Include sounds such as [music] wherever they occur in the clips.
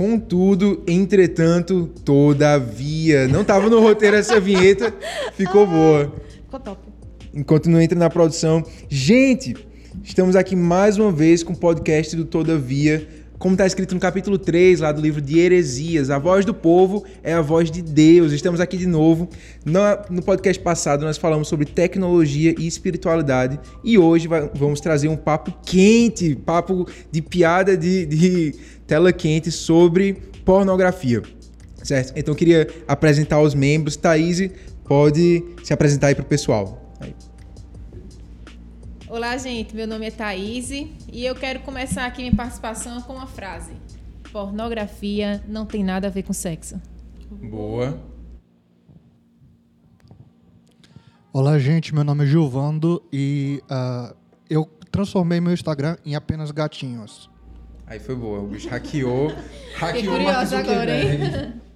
Contudo, entretanto, todavia. Não tava no roteiro essa vinheta, ficou boa. Ficou top. Enquanto não entra na produção. Gente, estamos aqui mais uma vez com o podcast do Todavia. Como está escrito no capítulo 3 lá do livro de Heresias, a voz do povo é a voz de Deus. Estamos aqui de novo. No, podcast passado nós falamos sobre tecnologia e espiritualidade e hoje vamos trazer um papo quente, papo de piada de, de tela quente sobre pornografia. Certo? Então eu queria apresentar os membros. Thaís, pode se apresentar aí para o pessoal. Aí. Olá, gente. Meu nome é Thaís e eu quero começar aqui minha participação com uma frase: Pornografia não tem nada a ver com sexo. Boa. Olá, gente. Meu nome é Gilvando e uh, eu transformei meu Instagram em apenas gatinhos. Aí foi boa. O bicho hackeou. hackeou Fiquei curiosa agora, hein? [laughs]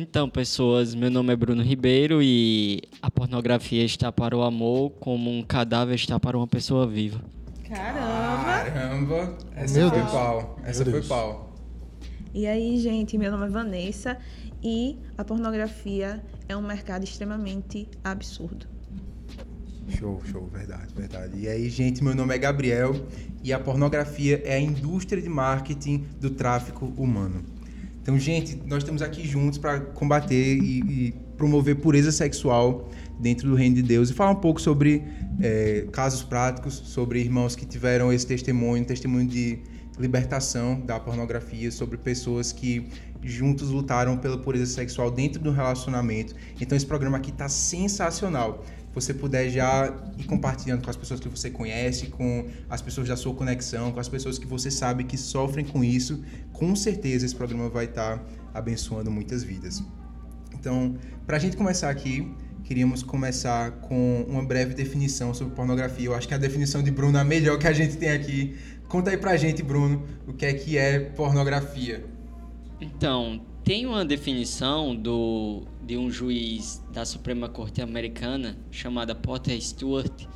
Então, pessoas, meu nome é Bruno Ribeiro e a pornografia está para o amor como um cadáver está para uma pessoa viva. Caramba! Caramba! Essa Meu foi Deus. pau. Essa Meu foi Deus. pau. E aí, gente, meu nome é Vanessa e a pornografia é um mercado extremamente absurdo. Show, show, verdade, verdade. E aí, gente, meu nome é Gabriel e a pornografia é a indústria de marketing do tráfico humano. Então, gente, nós estamos aqui juntos para combater e, e promover pureza sexual dentro do reino de Deus e falar um pouco sobre é, casos práticos, sobre irmãos que tiveram esse testemunho, testemunho de libertação da pornografia, sobre pessoas que juntos lutaram pela pureza sexual dentro do relacionamento. Então, esse programa aqui está sensacional você puder já ir compartilhando com as pessoas que você conhece, com as pessoas da sua conexão, com as pessoas que você sabe que sofrem com isso, com certeza esse programa vai estar abençoando muitas vidas. Então, para a gente começar aqui, queríamos começar com uma breve definição sobre pornografia. Eu acho que a definição de Bruno é a melhor que a gente tem aqui. Conta aí pra gente, Bruno, o que é que é pornografia. Então, tem uma definição do, de um juiz da Suprema Corte Americana chamada Potter Stewart,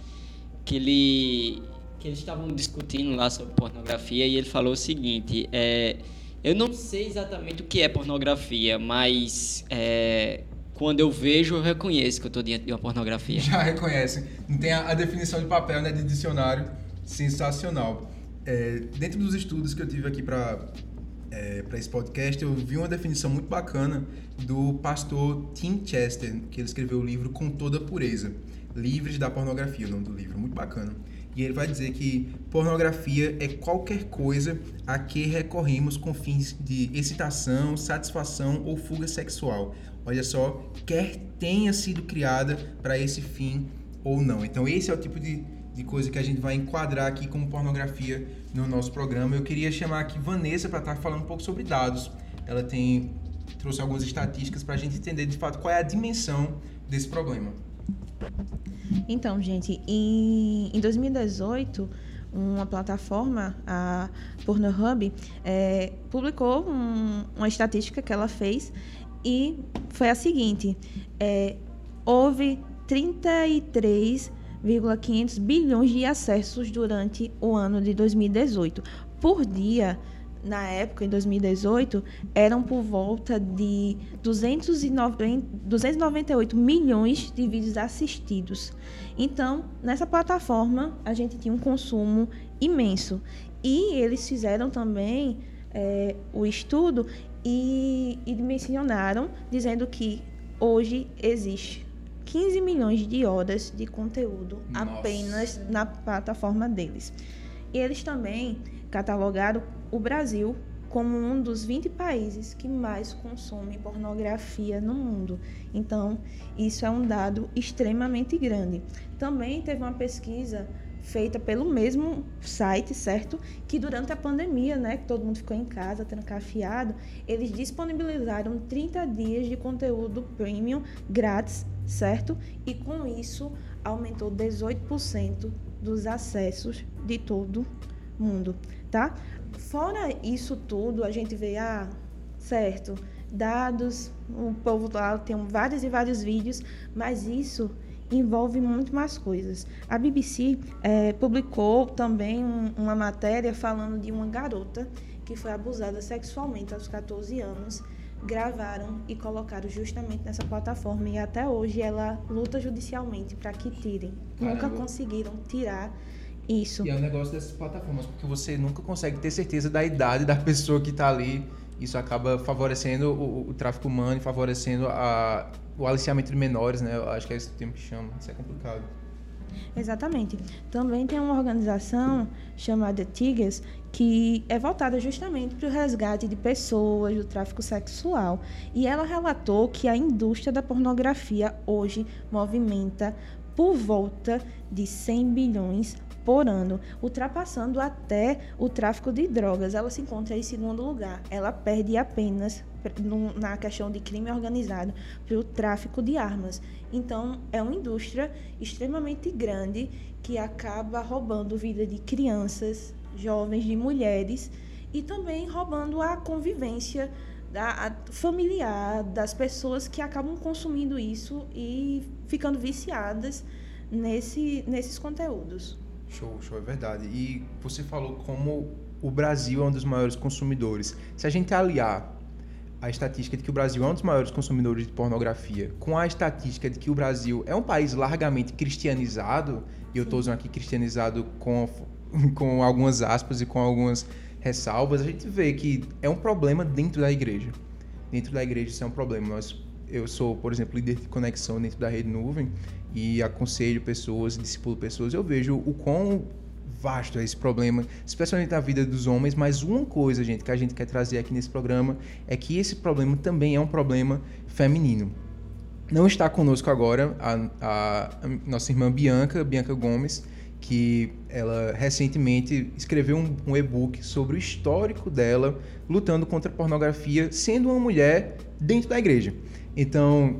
que ele que eles estavam discutindo lá sobre pornografia e ele falou o seguinte: é, eu não sei exatamente o que é pornografia, mas é, quando eu vejo eu reconheço que eu estou diante de uma pornografia. Já reconhece. Não tem a, a definição de papel, né, de dicionário. Sensacional. É, dentro dos estudos que eu tive aqui para é, para esse podcast, eu vi uma definição muito bacana do pastor Tim Chester, que ele escreveu o livro Com Toda Pureza, Livres da Pornografia, o nome do livro, muito bacana. E ele vai dizer que pornografia é qualquer coisa a que recorremos com fins de excitação, satisfação ou fuga sexual. Olha só, quer tenha sido criada para esse fim ou não. Então esse é o tipo de, de coisa que a gente vai enquadrar aqui como pornografia no nosso programa. Eu queria chamar aqui Vanessa para estar falando um pouco sobre dados. Ela tem trouxe algumas estatísticas para a gente entender de fato qual é a dimensão desse problema. Então, gente, em, em 2018, uma plataforma, a Pornhub, é, publicou um- uma estatística que ela fez e foi a seguinte: é, houve 33,500 bilhões de acessos durante o ano de 2018. Por dia, na época, em 2018, eram por volta de 290, 298 milhões de vídeos assistidos. Então, nessa plataforma, a gente tinha um consumo imenso. E eles fizeram também é, o estudo e, e mencionaram, dizendo que hoje existe 15 milhões de horas de conteúdo Nossa. apenas na plataforma deles. E eles também catalogaram o Brasil como um dos 20 países que mais consomem pornografia no mundo. Então, isso é um dado extremamente grande. Também teve uma pesquisa feita pelo mesmo site, certo? Que durante a pandemia, né, que todo mundo ficou em casa, trancafiado, eles disponibilizaram 30 dias de conteúdo premium grátis, certo? E com isso aumentou 18% dos acessos de todo mundo, tá? Fora isso tudo, a gente vê, ah, certo, dados, o povo lá tem vários e vários vídeos, mas isso envolve muito mais coisas. A BBC eh, publicou também um- uma matéria falando de uma garota que foi abusada sexualmente aos 14 anos, gravaram e colocaram justamente nessa plataforma e até hoje ela luta judicialmente para que tirem. Nunca Caramba. conseguiram tirar isso. E é um negócio dessas plataformas, porque você nunca consegue ter certeza da idade da pessoa que está ali. Isso acaba favorecendo o, o tráfico humano e favorecendo a, o aliciamento de menores, né? Eu acho que é esse o termo que chama. Isso é complicado. Exatamente. Também tem uma organização chamada Tigers que é voltada justamente para o resgate de pessoas do tráfico sexual. E ela relatou que a indústria da pornografia hoje movimenta por volta de 100 bilhões por ano, ultrapassando até o tráfico de drogas. Ela se encontra em segundo lugar. Ela perde apenas na questão de crime organizado para o tráfico de armas. Então, é uma indústria extremamente grande que acaba roubando vida de crianças, jovens, de mulheres e também roubando a convivência da, a- familiar das pessoas que acabam consumindo isso e ficando viciadas nesse, nesses conteúdos. Show, show, é verdade. E você falou como o Brasil é um dos maiores consumidores. Se a gente aliar a estatística de que o Brasil é um dos maiores consumidores de pornografia com a estatística de que o Brasil é um país largamente cristianizado, e eu estou usando aqui cristianizado com, [laughs] com algumas aspas e com algumas ressalvas, a gente vê que é um problema dentro da igreja. Dentro da igreja isso é um problema. Nós, eu sou, por exemplo, líder de conexão dentro da rede nuvem e aconselho pessoas, discipulo pessoas. Eu vejo o quão vasto é esse problema, especialmente na vida dos homens, mas uma coisa, gente, que a gente quer trazer aqui nesse programa é que esse problema também é um problema feminino. Não está conosco agora a, a- a nossa irmã Bianca, Bianca Gomes, que ela recentemente escreveu um, um e-book sobre o histórico dela lutando contra a pornografia, sendo uma mulher dentro da igreja. Então,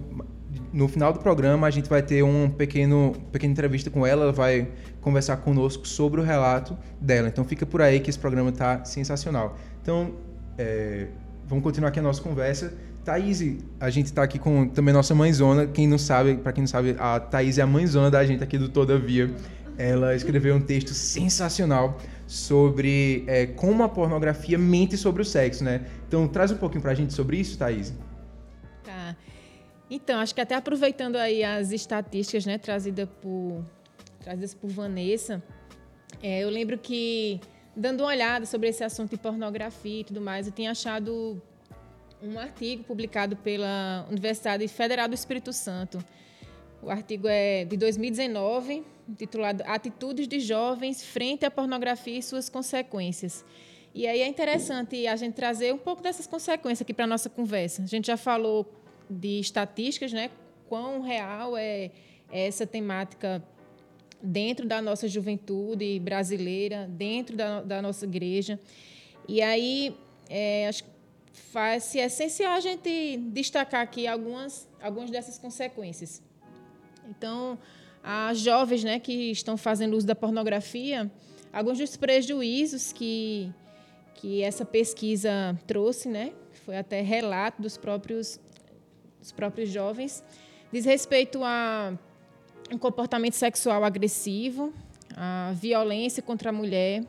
no final do programa, a gente vai ter um pequeno, pequena entrevista com ela, ela vai conversar conosco sobre o relato dela. Então, fica por aí que esse programa está sensacional. Então, é, vamos continuar aqui a nossa conversa. Thaís, a gente está aqui com também nossa mãezona. Quem não sabe, para quem não sabe, a Thaís é a mãezona da gente aqui do Todavia. Ela escreveu um texto sensacional sobre é, como a pornografia mente sobre o sexo, né? Então, traz um pouquinho pra gente sobre isso, Thaís. Tá. Então, acho que até aproveitando aí as estatísticas, né, trazida por, trazidas por Vanessa, é, eu lembro que, dando uma olhada sobre esse assunto de pornografia e tudo mais, eu tinha achado um artigo publicado pela Universidade Federal do Espírito Santo. O artigo é de 2019, intitulado Atitudes de Jovens frente à pornografia e suas consequências. E aí é interessante a gente trazer um pouco dessas consequências aqui para a nossa conversa. A gente já falou de estatísticas, né? Quão real é essa temática dentro da nossa juventude brasileira, dentro da, da nossa igreja. E aí, é, acho que faz-se essencial a gente destacar aqui algumas, algumas dessas consequências. Então, as jovens né, que estão fazendo uso da pornografia, alguns dos prejuízos que, que essa pesquisa trouxe, né, foi até relato dos próprios, dos próprios jovens, diz respeito a um comportamento sexual agressivo, a violência contra a mulher,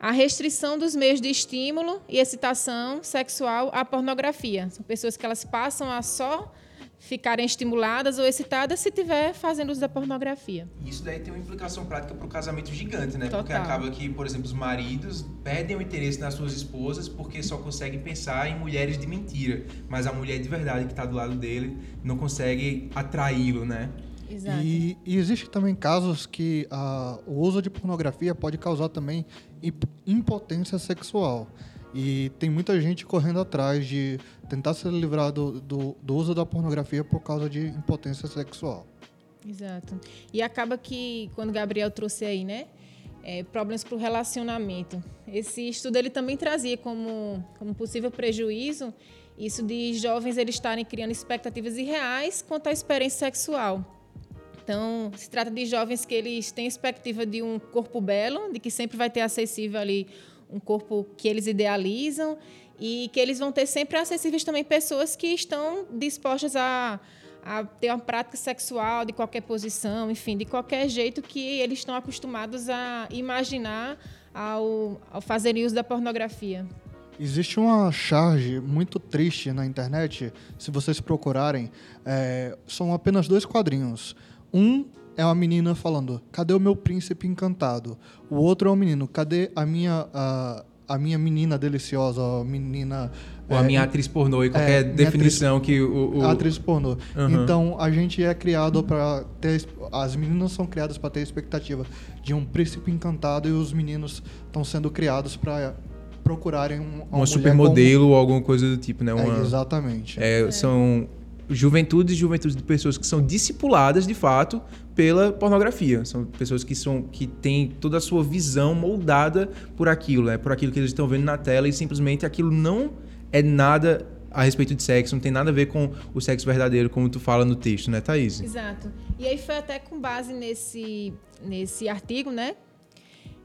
a restrição dos meios de estímulo e excitação sexual à pornografia. São pessoas que elas passam a só ficarem estimuladas ou excitadas se estiver fazendo uso da pornografia. Isso daí tem uma implicação prática para o casamento gigante, né? Porque Total. acaba que, por exemplo, os maridos perdem o interesse nas suas esposas porque só conseguem pensar em mulheres de mentira. Mas a mulher de verdade que está do lado dele não consegue atraí-lo, né? Exato. E, e existe também casos que ah, o uso de pornografia pode causar também imp- impotência sexual. E tem muita gente correndo atrás de tentar se livrar do, do, do uso da pornografia por causa de impotência sexual. Exato. E acaba que, quando o Gabriel trouxe aí, né? é, problemas para o relacionamento. Esse estudo ele também trazia como, como possível prejuízo isso de jovens eles estarem criando expectativas irreais quanto à experiência sexual. Então, se trata de jovens que eles têm expectativa de um corpo belo, de que sempre vai ter acessível ali um corpo que eles idealizam e que eles vão ter sempre acessíveis também pessoas que estão dispostas a, a ter uma prática sexual de qualquer posição, enfim, de qualquer jeito que eles estão acostumados a imaginar ao, ao fazerem uso da pornografia. Existe uma charge muito triste na internet, se vocês procurarem, é, são apenas dois quadrinhos. Um é uma menina falando, cadê o meu príncipe encantado? O outro é um menino, cadê a minha, a, a minha menina deliciosa, a menina... Ou a é, minha atriz pornô e qualquer é, definição que o... o- a atriz pornô. Uhum. Então a gente é criado para ter. As meninas são criadas para ter a expectativa de um príncipe encantado e os meninos estão sendo criados para procurarem um, uma, uma supermodelo ou alguma coisa do tipo, né? como- Uma, É, exatamente. É, São juventudes juventudes de pessoas que são discipuladas, de fato, pela pornografia. São pessoas que, são, que têm toda a sua visão moldada por aquilo, né? Por aquilo que eles estão vendo na tela e simplesmente aquilo não é nada a respeito de sexo, não tem nada a ver com o sexo verdadeiro, como tu fala no texto, né, Thaís? Exato. E aí foi até com base nesse, nesse artigo, né?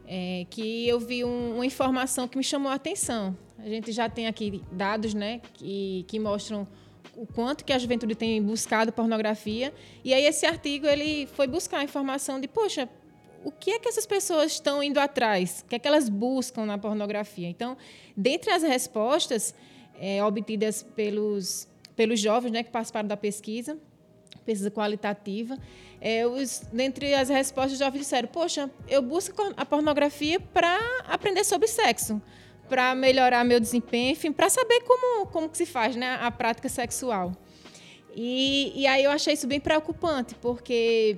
é, que eu vi um- uma informação que me chamou a atenção. A gente já tem aqui dados, né, que, que mostram o quanto que a juventude tem buscado pornografia. E aí esse artigo ele foi buscar a informação de, poxa, o que é que essas pessoas estão indo atrás? O que é que elas buscam na pornografia? Então, dentre as respostas é, obtidas pelos, pelos jovens né, que participaram da pesquisa, pesquisa qualitativa, é, os, dentre as respostas, os jovens disseram: Poxa, eu busco a pornografia para aprender sobre sexo, para melhorar meu desempenho, enfim, para saber como, como que se faz né, a prática sexual. E, e aí eu achei isso bem preocupante, porque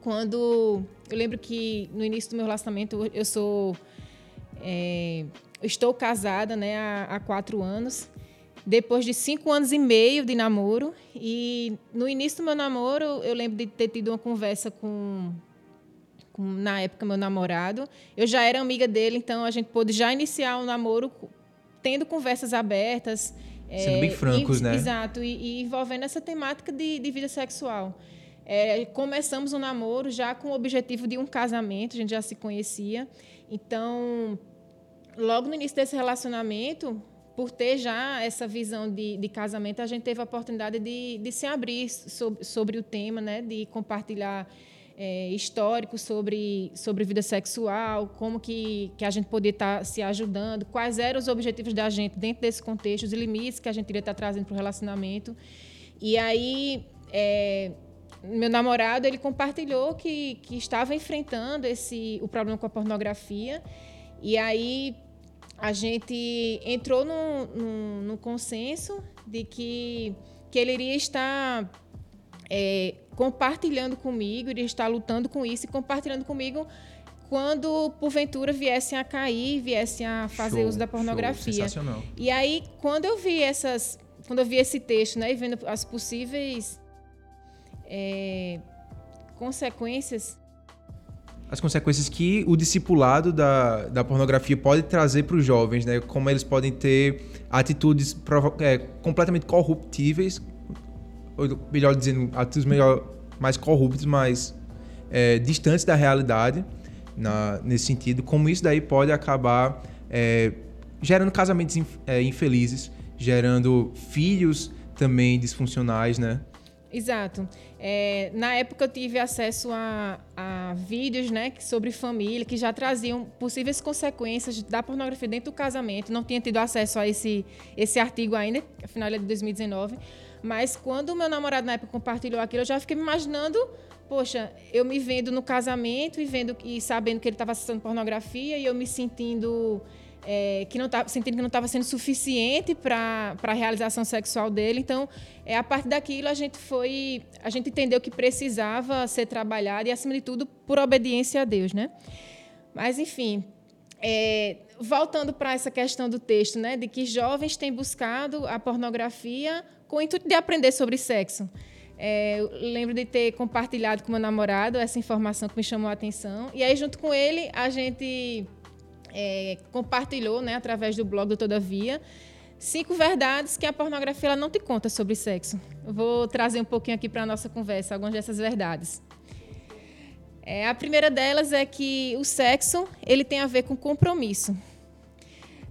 quando. Eu lembro que no início do meu relacionamento eu sou. é, estou casada né, há, há quatro anos depois de cinco anos e meio de namoro. E no início do meu namoro, eu lembro de ter tido uma conversa com, com, na época, meu namorado. Eu já era amiga dele, então a gente pôde já iniciar o namoro tendo conversas abertas. Sendo é, bem francos, e- né? Exato, e, e envolvendo essa temática de, de vida sexual. É, começamos o namoro já com o objetivo de um casamento, a gente já se conhecia. Então, logo no início desse relacionamento, por ter já essa visão de, de casamento, a gente teve a oportunidade de, de se abrir sobre, sobre o tema, né? de compartilhar é, históricos sobre, sobre vida sexual, como que, que a gente poderia estar se ajudando, quais eram os objetivos da gente dentro desse contexto, os limites que a gente iria estar trazendo para o relacionamento. E aí, é, meu namorado ele compartilhou que, que estava enfrentando esse o problema com a pornografia. E aí a gente entrou num, num, num consenso de que, que ele iria estar é, compartilhando comigo, iria estar lutando com isso e compartilhando comigo quando porventura viessem a cair, viessem a fazer Show, uso da show, pornografia. sensacional. E aí, quando eu vi essas, quando eu vi esse texto, né, e vendo as possíveis é, consequências as consequências que o discipulado da, da pornografia pode trazer para os jovens, né? Como eles podem ter atitudes é, completamente corruptíveis, melhor dizendo, atitudes melhor, mais corruptas, mais é, distantes da realidade, na, nesse sentido. Como isso daí pode acabar é, gerando casamentos inf- é, infelizes, gerando filhos também disfuncionais, né? Exato. É, na época eu tive acesso a, a vídeos né, sobre família que já traziam possíveis consequências da pornografia dentro do casamento. Não tinha tido acesso a esse, esse artigo ainda, afinal ele é de 2019. Mas quando o meu namorado na época compartilhou aquilo, eu já fiquei me imaginando, poxa, eu me vendo no casamento e vendo e sabendo que ele estava acessando pornografia e eu me sentindo é, que não tava, sentindo que não estava sendo suficiente para a realização sexual dele. Então, é, a partir daquilo a gente foi, a gente entendeu que precisava ser trabalhado e acima de tudo por obediência a Deus, né? Mas enfim, é, voltando para essa questão do texto, né, de que jovens têm buscado a pornografia com o intuito de aprender sobre sexo. É, lembro de ter compartilhado com meu namorado essa informação que me chamou a atenção. E aí, junto com ele, a gente é, compartilhou, né, através do blog do Todavia, cinco verdades que a pornografia não te conta sobre sexo. Vou trazer um pouquinho aqui para a nossa conversa algumas dessas verdades. É, a primeira delas é que o sexo ele tem a ver com compromisso.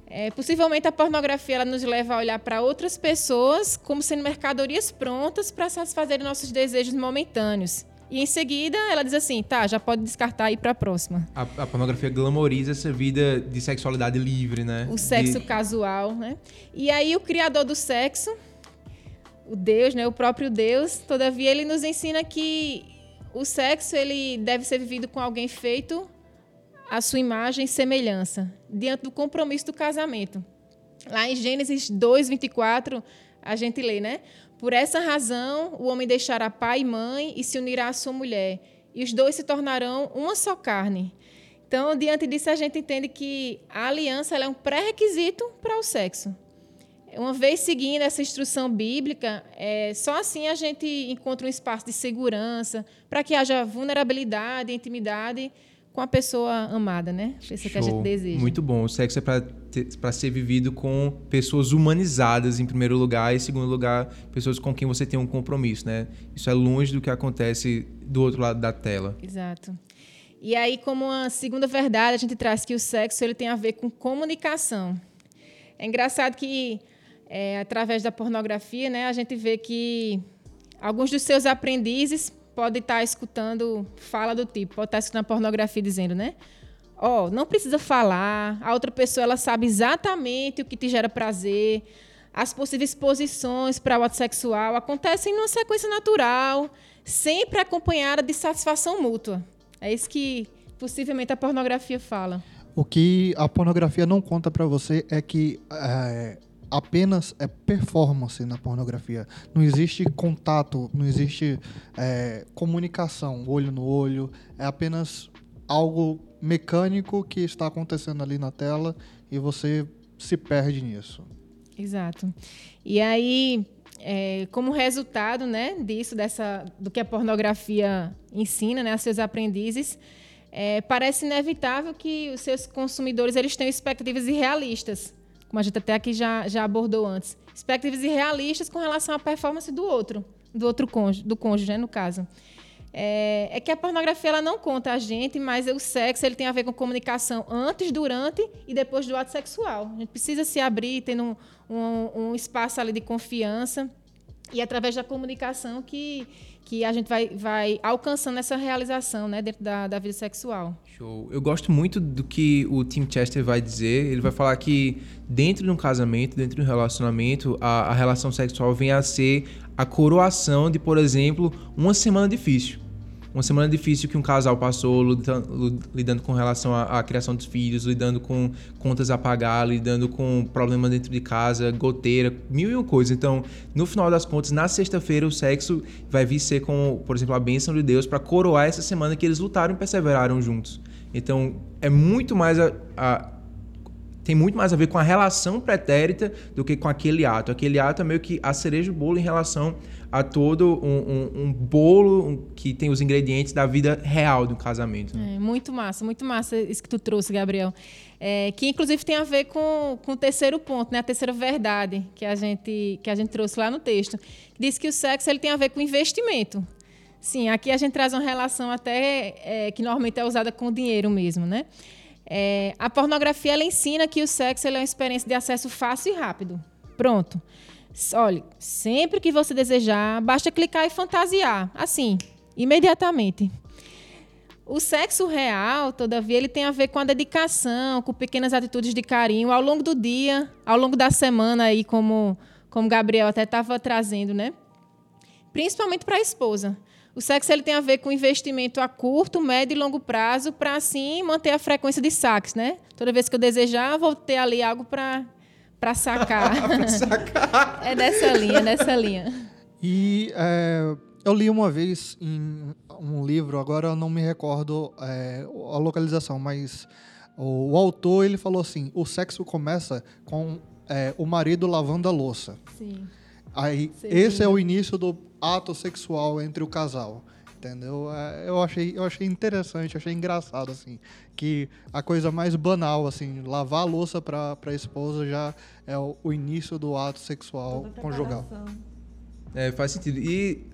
É, possivelmente a pornografia ela nos leva a olhar para outras pessoas como sendo mercadorias prontas para satisfazer nossos desejos momentâneos. E em seguida ela diz assim, tá, já pode descartar e ir para a próxima. A, a, pornografia glamoriza essa vida de sexualidade livre, né? O sexo de... casual, né? E aí o criador do sexo, o Deus, né, o próprio Deus, todavia ele nos ensina que o sexo ele deve ser vivido com alguém feito à sua imagem e semelhança, diante do compromisso do casamento. Lá em Gênesis 2, 24, a gente lê, né? Por essa razão, o homem deixará pai e mãe e se unirá à sua mulher, e os dois se tornarão uma só carne. Então, diante disso, a gente entende que a aliança é um pré-requisito para o sexo. Uma vez seguindo essa instrução bíblica, é, só assim a gente encontra um espaço de segurança para que haja vulnerabilidade, intimidade com a pessoa amada, né? A pessoa que a gente deseja. Muito bom. O sexo é para ser vivido com pessoas humanizadas, em primeiro lugar, e em segundo lugar, pessoas com quem você tem um compromisso, né? Isso é longe do que acontece do outro lado da tela. Exato. E aí, como uma segunda verdade, a gente traz que o sexo ele tem a ver com comunicação. É engraçado que, é, através da pornografia, né, a gente vê que alguns dos seus aprendizes pode estar tá escutando fala do tipo, pode estar tá escutando pornografia dizendo, né? Ó, oh, não precisa falar, a outra pessoa ela sabe exatamente o que te gera prazer. As possíveis posições para o ato sexual acontecem numa sequência natural, sempre acompanhada de satisfação mútua. É isso que possivelmente a pornografia fala. O que a pornografia não conta para você é que é, apenas é performance na pornografia. Não existe contato, não existe é, comunicação, olho no olho. É apenas algo mecânico que está acontecendo ali na tela e você se perde nisso. Exato. E aí, é, como resultado né, disso, dessa, do que a pornografia ensina né, a seus aprendizes, é, parece inevitável que os seus consumidores eles tenham expectativas irrealistas como a gente até aqui já, já abordou antes. Expectativas irrealistas com relação à performance do outro, do outro cônjuge, do cônjuge, né, no caso. É, é, que a pornografia ela não conta a gente, mas o sexo ele tem a ver com comunicação antes, durante e depois do ato sexual. A gente precisa se abrir, tendo um, um, um espaço ali de confiança e através da comunicação que, que a gente vai, vai alcançando essa realização né, dentro da, da vida sexual. Show. Eu gosto muito do que o Tim Chester vai dizer. Ele vai falar que dentro de um casamento, dentro de um relacionamento, a, a relação sexual vem a ser a coroação de, por exemplo, uma semana difícil uma semana difícil que um casal passou lidando, lidando com relação à, à, criação dos filhos, lidando com contas a pagar, lidando com problemas dentro de casa, goteira, mil e uma coisas. Então, no final das contas, na sexta-feira, o sexo vai vir ser com, por exemplo, a bênção de Deus para coroar essa semana que eles lutaram e perseveraram juntos. Então, é muito mais a, a tem muito mais a ver com a relação pretérita do que com aquele ato. Aquele ato é meio que a cereja do bolo em relação a todo um, um, um bolo que tem os ingredientes da vida real do casamento. Né? É, muito massa, muito massa isso que tu trouxe, Gabriel. É, que inclusive tem a ver com, com o terceiro ponto, né? a terceira verdade que a gente, que a gente trouxe lá no texto. Diz que o sexo ele tem a ver com investimento. Sim, aqui a gente traz uma relação até é, que normalmente é usada com dinheiro mesmo, né? É, a pornografia ela ensina que o sexo é uma experiência de acesso fácil e rápido. Pronto. Olha, sempre que você desejar, basta clicar e fantasiar. Assim, imediatamente. O sexo real, todavia, ele tem a ver com a dedicação, com pequenas atitudes de carinho ao longo do dia, ao longo da semana aí, como como Gabriel até estava trazendo, né? Principalmente para a esposa. O sexo ele tem a ver com investimento a curto, médio e longo prazo para assim manter a frequência de saques, né? Toda vez que eu desejar, vou ter ali algo para para sacar. [laughs] pra sacar. é nessa linha, nessa linha. E é, eu li uma vez em um livro, agora eu não me recordo é, a localização, mas o, o, autor ele falou assim: o sexo começa com é, o marido lavando a louça. Sim. Aí, esse é o início do ato sexual entre o casal entendeu? É, eu achei, eu achei interessante, achei engraçado, assim, que a coisa mais banal, assim, lavar a louça para a esposa já é o, o, início do ato sexual conjugal. É, faz sentido. E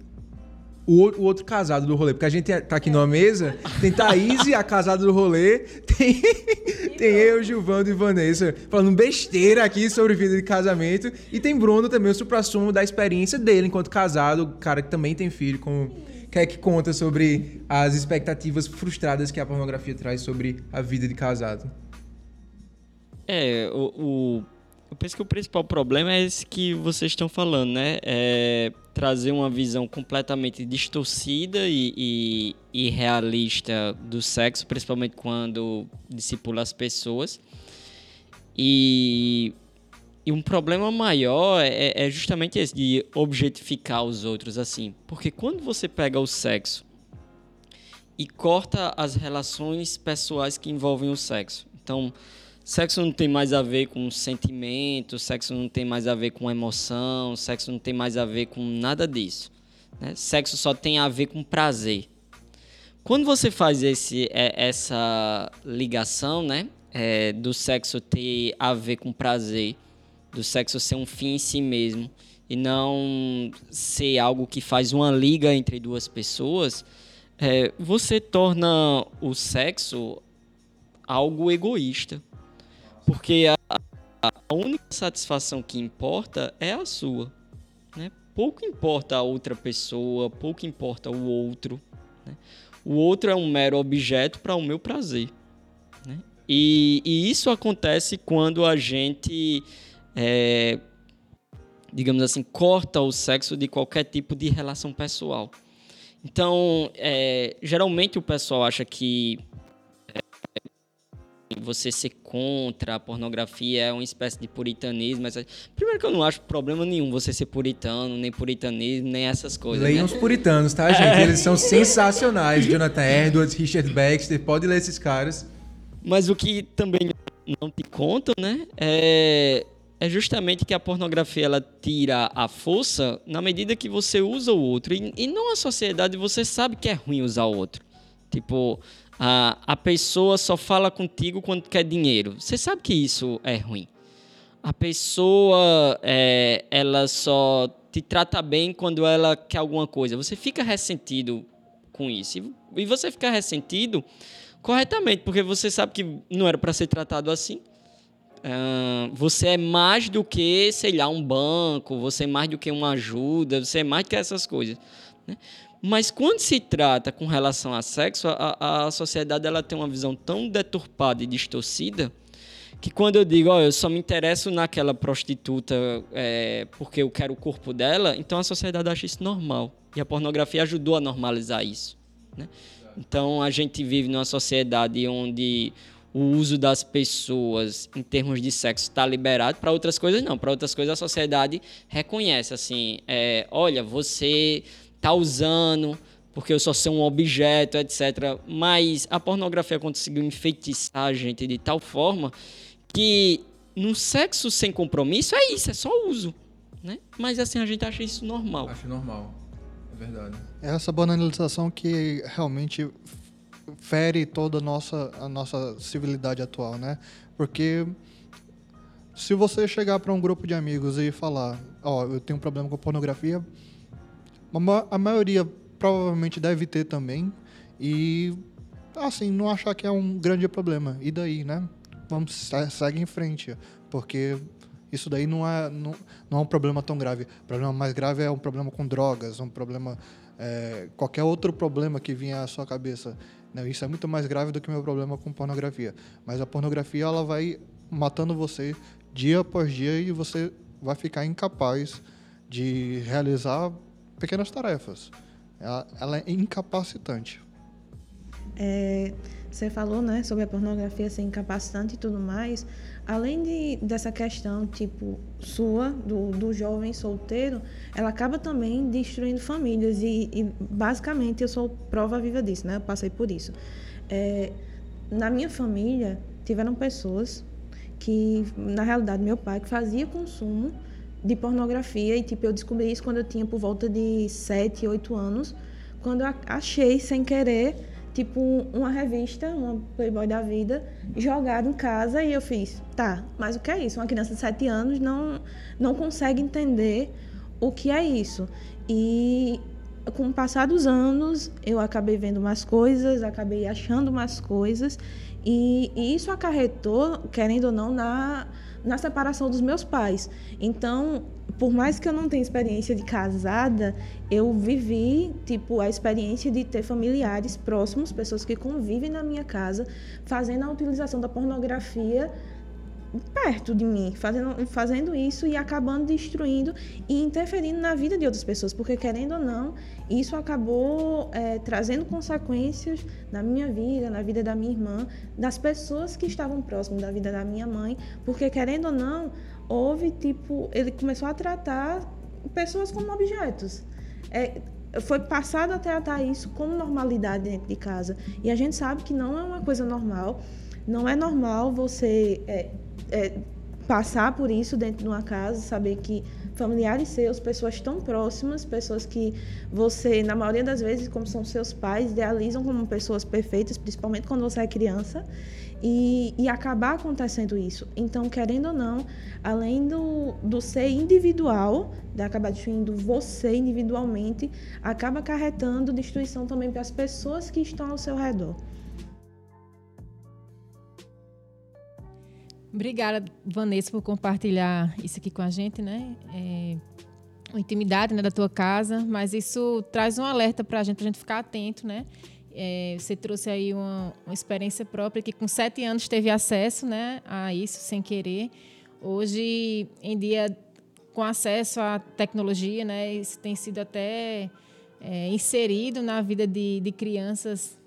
o, o, outro casado do rolê, porque a gente tá aqui numa mesa, tem Thaís, a casada do rolê, tem, [laughs] tem eu, Gilvando e Vanessa falando besteira aqui sobre vida de casamento, e tem Bruno também, o supra-sumo da experiência dele enquanto casado, cara que também tem filho com que é que conta sobre as expectativas frustradas que a pornografia traz sobre a vida de casado? É, o, o, eu penso que o principal problema é esse que vocês estão falando, né? É trazer uma visão completamente distorcida e, e, e realista do sexo, principalmente quando discipula as pessoas. E, e um problema maior é, é justamente esse, de objetificar os outros assim. Porque quando você pega o sexo e corta as relações pessoais que envolvem o sexo. Então, Sexo não tem mais a ver com sentimento, sexo não tem mais a ver com emoção, sexo não tem mais a ver com nada disso. Né? Sexo só tem a ver com prazer. Quando você faz esse, é, essa ligação, né, é, do sexo ter a ver com prazer, do sexo ser um fim em si mesmo e não ser algo que faz uma liga entre duas pessoas, é, você torna o sexo algo egoísta. Porque a, a única satisfação que importa é a sua. Né? Pouco importa a outra pessoa, pouco importa o outro. Né? O outro é um mero objeto para o meu prazer. Né? E, e, isso acontece quando a gente, é, digamos assim, corta o sexo de qualquer tipo de relação pessoal. Então, é, geralmente o pessoal acha que você ser contra a pornografia é uma espécie de puritanismo. Mas, primeiro que eu não acho problema nenhum você ser puritano, nem puritanismo, nem essas coisas. Leiam né? os puritanos, tá, gente? É. Eles são sensacionais. Jonathan Edwards, Richard Baxter, pode ler esses caras. Mas o que também não te contam, né? É, é justamente que a pornografia ela tira a força na medida que você usa o outro. E, e não a sociedade, você sabe que é ruim usar o outro. Tipo, a, a pessoa só fala contigo quando quer dinheiro. Você sabe que isso é ruim. A pessoa, é, ela só te trata bem quando ela quer alguma coisa. Você fica ressentido com isso. E, e você fica ressentido corretamente, porque você sabe que não era para ser tratado assim. Você é mais do que, sei lá, um banco, você é mais do que uma ajuda, você é mais do que essas coisas. Né? Mas quando se trata com relação a sexo, a, a sociedade ela tem uma visão tão deturpada e distorcida que quando eu digo, ó, eu só me interesso naquela prostituta é, porque eu quero o corpo dela, então a sociedade acha isso normal. E a pornografia ajudou a normalizar isso. Né? Então a gente vive numa sociedade onde o uso das pessoas em termos de sexo está liberado, para outras coisas não. Para outras coisas a sociedade reconhece assim, é, olha, você tá usando, porque eu só sou um objeto, etc. Mas a pornografia conseguiu enfeitiçar a gente de tal forma que no sexo sem compromisso é isso, é só uso. Né? Mas assim, a gente acha isso normal. Acho normal. É verdade. É essa banalização que realmente fere toda a nossa, a nossa civilidade atual, né? Porque se você chegar para um grupo de amigos e falar, ó, oh, eu tenho um problema com pornografia, a maioria provavelmente deve ter também. E, assim, não achar que é um grande problema. E daí, né? Vamos, segue em frente. Porque isso daí não é, não, não é um problema tão grave. O problema mais grave é um problema com drogas, um problema... É, qualquer outro problema que vinha à sua cabeça. Não, isso é muito mais grave do que meu problema com pornografia. Mas a pornografia, ela vai matando você dia após dia e você vai ficar incapaz de realizar pequenas tarefas. Ela, ela é incapacitante. É, você falou, né, sobre a pornografia ser incapacitante e tudo mais. Além de, dessa questão, tipo, sua, do, do jovem solteiro, ela acaba também destruindo famílias. E, e basicamente, eu sou prova viva disso, né? Eu passei por isso. É, na minha família, tiveram pessoas que, na realidade, meu pai, que fazia consumo de pornografia e tipo eu descobri isso quando eu tinha por volta de 7, 8 anos, quando eu achei sem querer tipo uma revista, uma Playboy da vida, jogada em casa e eu fiz, tá, mas o que é isso? Uma criança de 7 anos não não consegue entender o que é isso. E com o passar dos anos, eu acabei vendo mais coisas, acabei achando mais coisas, e, e isso acarretou, querendo ou não, na, na separação dos meus pais. Então, por mais que eu não tenha experiência de casada, eu vivi, tipo, a experiência de ter familiares próximos, pessoas que convivem na minha casa, fazendo a utilização da pornografia perto de mim, fazendo, fazendo isso e acabando destruindo e interferindo na vida de outras pessoas, porque querendo ou não, isso acabou é, trazendo consequências na minha vida, na vida da minha irmã, das pessoas que estavam próximas da vida da minha mãe, porque querendo ou não, houve tipo, ele começou a tratar pessoas como objetos. É, foi passado a tratar isso como normalidade dentro de casa. E a gente sabe que não é uma coisa normal. Não é normal você é, é, passar por isso dentro de uma casa, saber que familiares seus, pessoas tão próximas, pessoas que você, na maioria das vezes, como são seus pais, idealizam como pessoas perfeitas, principalmente quando você é criança, e, e acabar acontecendo isso. Então, querendo ou não, além do, do ser individual, de acabar destruindo você individualmente, acaba acarretando destruição também para as pessoas que estão ao seu redor. Obrigada, Vanessa, por compartilhar isso aqui com a gente, né? É, a intimidade né, da tua casa, mas isso traz um alerta para a gente, para a gente ficar atento, né? É, você trouxe aí uma, uma, experiência própria que com sete anos teve acesso, né, a isso sem querer. Hoje em dia, com acesso à tecnologia, né, isso tem sido até é, inserido na vida de, de crianças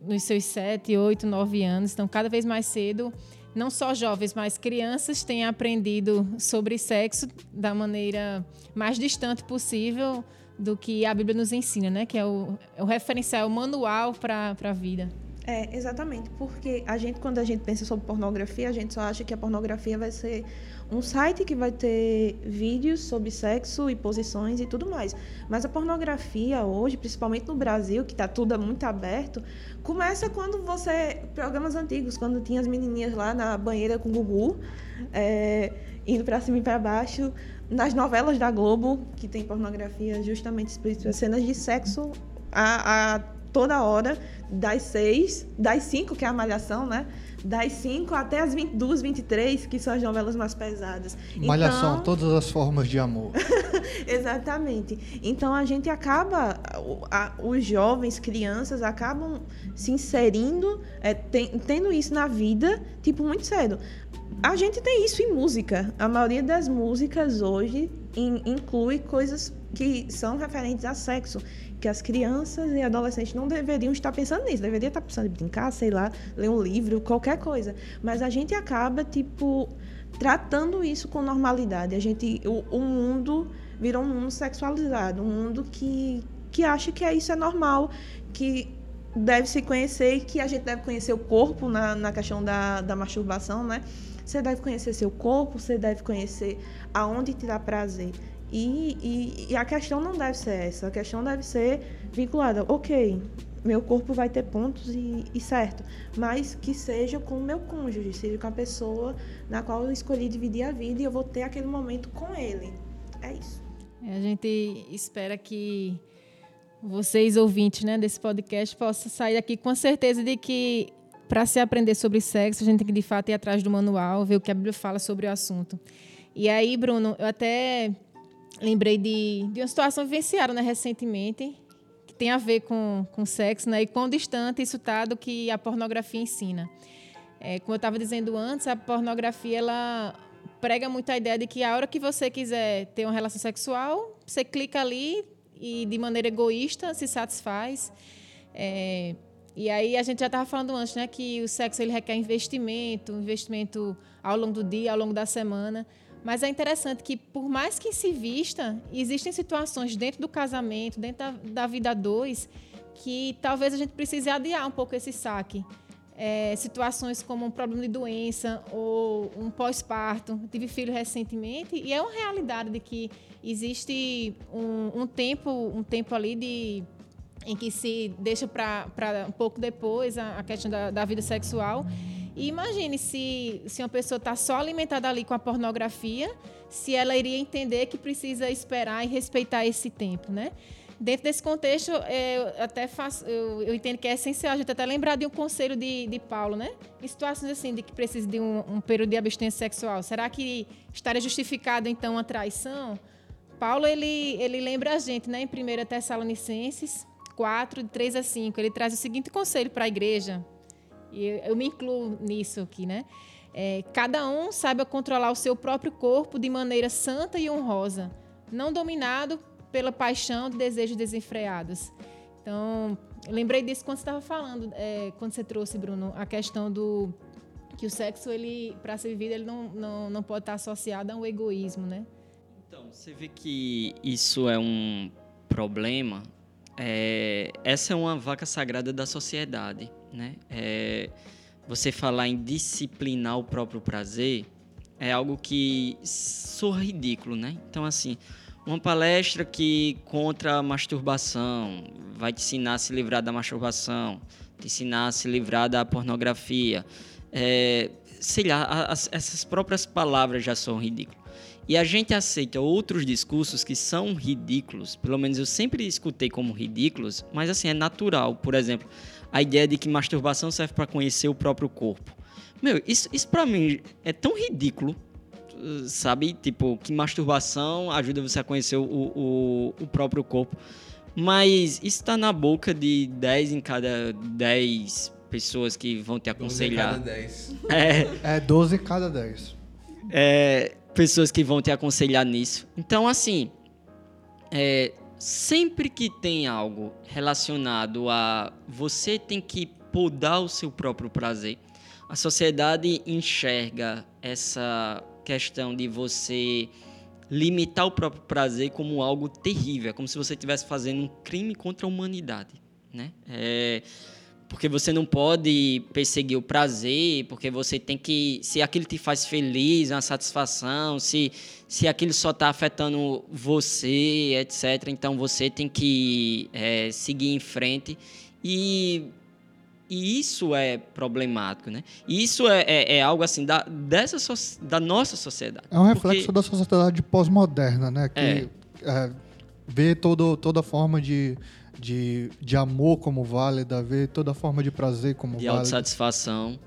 nos seus sete, oito, nove anos. Então, cada vez mais cedo não só jovens, mas crianças têm aprendido sobre sexo da maneira mais distante possível do que a Bíblia nos ensina, né? Que é o, é o referencial, o manual para a vida. É, exatamente, porque a gente, quando a gente pensa sobre pornografia, a gente só acha que a pornografia vai ser um site que vai ter vídeos sobre sexo e posições e tudo mais. Mas a pornografia hoje, principalmente no Brasil, que está tudo muito aberto, começa quando você. Programas antigos, quando tinha as menininhas lá na banheira com o Gugu, é, indo para cima e para baixo. Nas novelas da Globo, que tem pornografia justamente explícita, cenas de sexo a, a toda hora, das seis, das cinco, que é a malhação, né? Das 5 até as 22, 23, que são as novelas mais pesadas. Malhação, então... todas as formas de amor. [laughs] Exatamente. Então a gente acaba, os jovens, crianças, acabam se inserindo, é, tendo isso na vida, tipo, muito cedo. A gente tem isso em música. A maioria das músicas hoje in, inclui coisas que são referentes a sexo que as crianças e adolescentes não deveriam estar pensando nisso, deveriam estar pensando em brincar, sei lá, ler um livro, qualquer coisa. Mas a gente acaba, tipo, tratando isso com normalidade. A gente, o, o mundo virou um mundo sexualizado, um mundo que, que acha que é isso é normal, que deve se conhecer e que a gente deve conhecer o corpo na, na questão da, da masturbação, né? Você deve conhecer seu corpo, você deve conhecer aonde te dá prazer. E, e, e, a questão não deve ser essa, a questão deve ser vinculada, ok, meu corpo vai ter pontos e, e certo, mas que seja com o meu cônjuge, seja com a pessoa na qual eu escolhi dividir a vida e eu vou ter aquele momento com ele. É isso. É, a gente espera que vocês, ouvintes né, desse podcast, possam sair aqui com a certeza de que para se aprender sobre sexo, a gente tem que de fato ir atrás do manual, ver o que a Bíblia fala sobre o assunto. E aí, Bruno, eu até lembrei de, de uma situação vivenciada né, recentemente, que tem a ver com, com sexo, né, e quão distante isso está do que a pornografia ensina. É, como eu estava dizendo antes, a pornografia ela prega muito a ideia de que a hora que você quiser ter uma relação sexual, você clica ali e de maneira egoísta se satisfaz. É, e aí a gente já estava falando antes, né, que o sexo ele requer investimento, investimento ao longo do dia, ao longo da semana. Mas é interessante que, por mais que se vista, existem situações dentro do casamento, dentro da, da vida dois, que talvez a gente precise adiar um pouco esse saque. É, situações como um problema de doença ou um pós-parto. Tive filho recentemente e é uma realidade de que existe um, um tempo, um tempo ali de em que se deixa para um pouco depois a, a questão da, da vida sexual. E imagine se, se uma pessoa está só alimentada ali com a pornografia, se ela iria entender que precisa esperar e respeitar esse tempo, né? dentro desse contexto, é, eu até faço, eu, eu, entendo que é essencial a gente até lembrar de um conselho de, de Paulo, né? Em situações assim, de que precisa de um, um período de abstinência sexual. Será que estaria justificado, então, a traição? Paulo, ele, ele lembra a gente, né? Em 1 Tessalonicenses 4, de 3 a 5, ele traz o seguinte conselho para a igreja, e eu, eu, me incluo nisso aqui, né? É, cada um saiba controlar o seu próprio corpo de maneira santa e honrosa, não dominado pela paixão de desejos desenfreados. Então, eu lembrei disso quando você estava falando, é, quando você trouxe, Bruno, a questão do que o sexo, ele, para ser vivido, ele não, não, não pode estar associado a um egoísmo, né? Então, você vê que isso é um problema. É, essa é uma vaca sagrada da sociedade, né? É, você falar em disciplinar o próprio prazer é algo que soa ridículo, né? Então, assim, uma palestra que contra a masturbação, vai te ensinar a se livrar da masturbação, te ensinar a se livrar da pornografia. É, sei lá, as, essas próprias palavras já são ridículas. E a gente aceita outros discursos que são ridículos, pelo menos eu sempre escutei como ridículos, mas assim, é natural. Por exemplo, a ideia de que masturbação serve para conhecer o próprio corpo. Meu, isso, isso para mim é tão ridículo sabe? Tipo, que masturbação ajuda você a conhecer o, o, o próprio corpo. Mas isso está na boca de 10 em cada 10 pessoas que vão te aconselhar. 12 em cada 10. É, é 12 em cada 10. É, pessoas que vão te aconselhar nisso. Então, assim, é, sempre que tem algo relacionado a você tem que podar o seu próprio prazer, a sociedade enxerga essa questão de você limitar o próprio prazer como algo terrível, é como se você estivesse fazendo um crime contra a humanidade, né? É, porque você não pode perseguir o prazer, porque você tem que, se aquilo te faz feliz, uma satisfação, se se aquilo só está afetando você, etc. Então você tem que é, seguir em frente e e isso é problemático, né? E isso é, é, é, algo assim da, dessa da nossa sociedade. É um reflexo Porque... da sociedade pós-moderna, né? Que é. é. vê todo, toda forma de, de, de amor como válida, vê toda forma de prazer como de válida. De autossatisfação.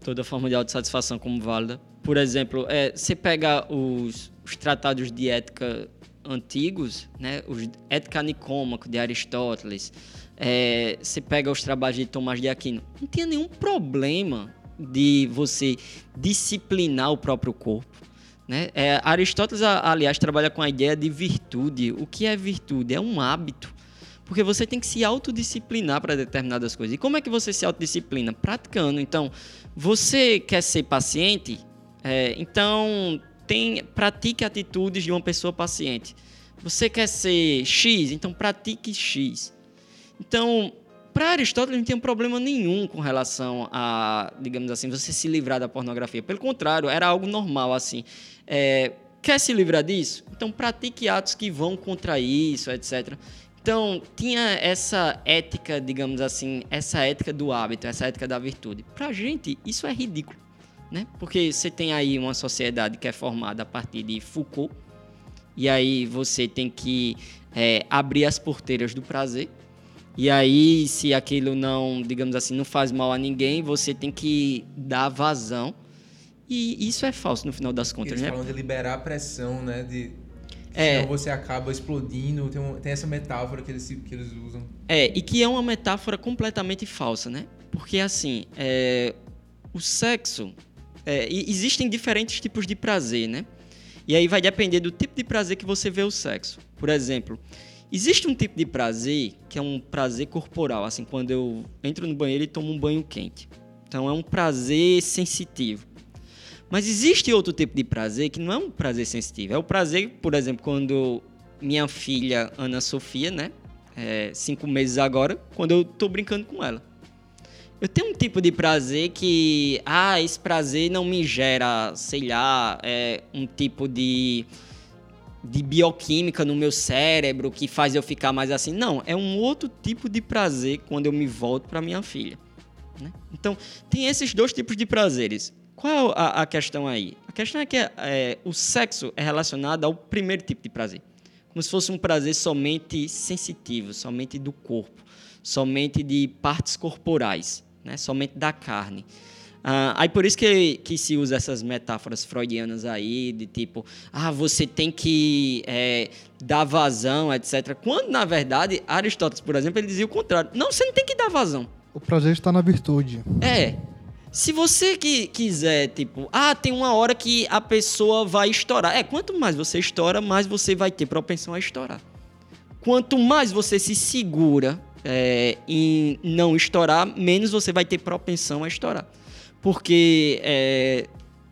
Toda forma de autossatisfação como válida. Por exemplo, é, você pega os, os tratados de ética antigos, né? Os Ética Nicômaco de Aristóteles, é, você pega os trabalhos de Tomás de Aquino, não tinha nenhum problema de você disciplinar o próprio corpo. Né? É, Aristóteles, aliás, trabalha com a ideia de virtude. O que é virtude? É um hábito. Porque você tem que se autodisciplinar para determinadas coisas. E como é que você se autodisciplina? Praticando. Então, você quer ser paciente? É, então, tem, pratique atitudes de uma pessoa paciente. Você quer ser X? Então, pratique X. Então, para Aristóteles não tinha problema nenhum com relação a, digamos assim, você se livrar da pornografia. Pelo contrário, era algo normal assim. É, quer se livrar disso? Então pratique atos que vão contra isso, etc. Então tinha essa ética, digamos assim, essa ética do hábito, essa ética da virtude. Para a gente isso é ridículo, né? Porque você tem aí uma sociedade que é formada a partir de Foucault e aí você tem que é, abrir as porteiras do prazer e aí, se aquilo não, digamos assim, não faz mal a ninguém, você tem que dar vazão. E isso é falso no final das contas, Eles né? falam de liberar a pressão, né? De, é. Senão você acaba explodindo. Tem, um, tem essa metáfora que eles, que eles usam. É, e que é uma metáfora completamente falsa, né? Porque, assim, é, o sexo... É, existem diferentes tipos de prazer, né? E aí vai depender do tipo de prazer que você vê o sexo. Por exemplo, Existe um tipo de prazer que é um prazer corporal, assim, quando eu entro no banheiro e tomo um banho quente. Então é um prazer sensitivo. Mas existe outro tipo de prazer que não é um prazer sensitivo. É o prazer, por exemplo, quando minha filha Ana Sofia, né, é, cinco meses agora, quando eu tô brincando com ela. Eu tenho um tipo de prazer que, ah, esse prazer não me gera, sei lá, é, um tipo de de bioquímica no meu cérebro que faz eu ficar mais assim. Não, é um outro tipo de prazer quando eu me volto para minha filha. Né? Então, tem esses dois tipos de prazeres. Qual a, a questão aí? A questão é que é, o sexo é relacionado ao primeiro tipo de prazer. como se fosse um prazer somente sensitivo, somente do corpo, somente de partes corporais, né? somente da carne. Ah, aí por isso que, que se usa essas metáforas freudianas aí, de tipo, ah, você tem que é, dar vazão, etc. Quando, na verdade, Aristóteles, por exemplo, ele dizia o contrário. Não, você não tem que dar vazão. O prazer está na virtude. É. Se você que quiser, tipo, ah, tem uma hora que a pessoa vai estourar. É, quanto mais você estoura, mais você vai ter propensão a estourar. Quanto mais você se segura é, em não estourar, menos você vai ter propensão a estourar. Porque, é,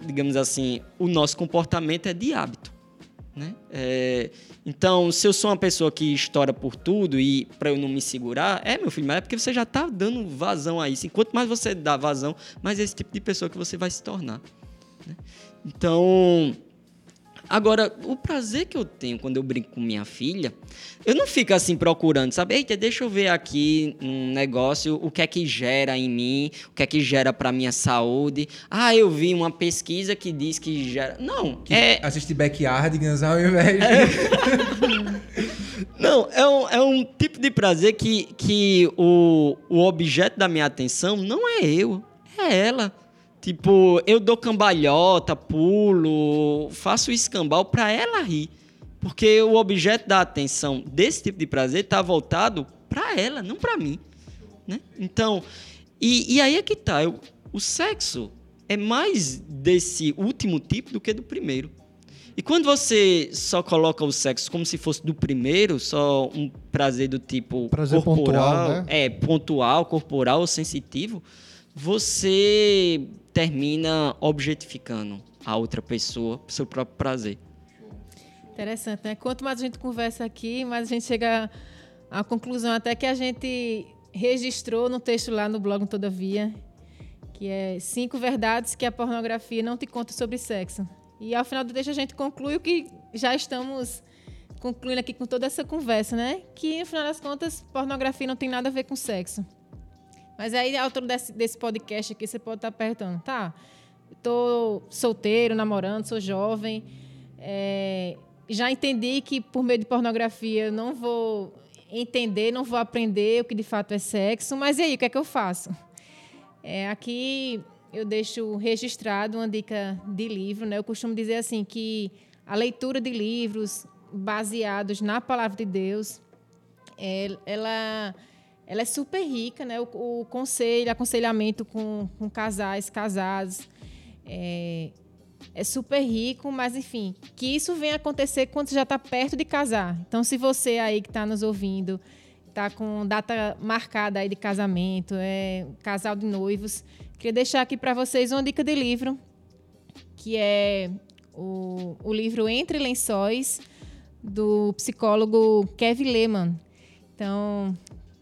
digamos assim, o nosso comportamento é de hábito. Né? É, então, se eu sou uma pessoa que estoura por tudo e para eu não me segurar, é, meu filho, mas é porque você já está dando vazão a isso. Enquanto mais você dá vazão, mais esse tipo de pessoa que você vai se tornar. Né? Então, Agora, o prazer que eu tenho quando eu brinco com minha filha, eu não fico assim procurando, sabe? Eita, deixa eu ver aqui um negócio, o que é que gera em mim, o que é que gera para minha saúde. Ah, eu vi uma pesquisa que diz que gera. Não, Que é. Assistir Backyardigans [laughs] ao invés de... Não, é um, é um tipo de prazer que, que o, o objeto da minha atenção não é eu, é ela. Tipo, eu dou cambalhota, pulo, faço escambau para ela rir. Porque o objeto da atenção desse tipo de prazer está voltado para ela, não para mim. Né? Então, e, e aí é que tá. Eu, o sexo é mais desse último tipo do que do primeiro. E quando você só coloca o sexo como se fosse do primeiro, só um prazer do tipo Prazer corporal, pontual, né? é pontual, corporal, sensitivo, você termina objetificando a outra pessoa pro seu próprio prazer. Interessante, né? Quanto mais a gente conversa aqui, mais a gente chega à conclusão até que a gente registrou no texto lá no blog Todavia, que é cinco verdades que a pornografia não te conta sobre sexo. E ao final do texto a gente conclui o que já estamos concluindo aqui com toda essa conversa, né? Que no final das contas, pornografia não tem nada a ver com sexo. Mas aí, a altura desse, desse podcast aqui, você pode estar perguntando, tá? Estou solteiro, namorando, sou jovem. é, já entendi que por meio de pornografia eu não vou entender, não vou aprender o que de fato é sexo. Mas e aí, o que é que eu faço? É, aqui eu deixo registrado uma dica de livro, né? Eu costumo dizer assim que a leitura de livros baseados na palavra de Deus, é, ela ela é super rica, né? O, o conselho, aconselhamento com, com casais, casados, é, é super rico, mas enfim, que isso venha acontecer quando você já está perto de casar. Então, se você aí que está nos ouvindo está com data marcada aí de casamento, é casal de noivos, queria deixar aqui para vocês uma dica de livro, que é o, o livro Entre Lençóis, do psicólogo Kevin Lehman. Então,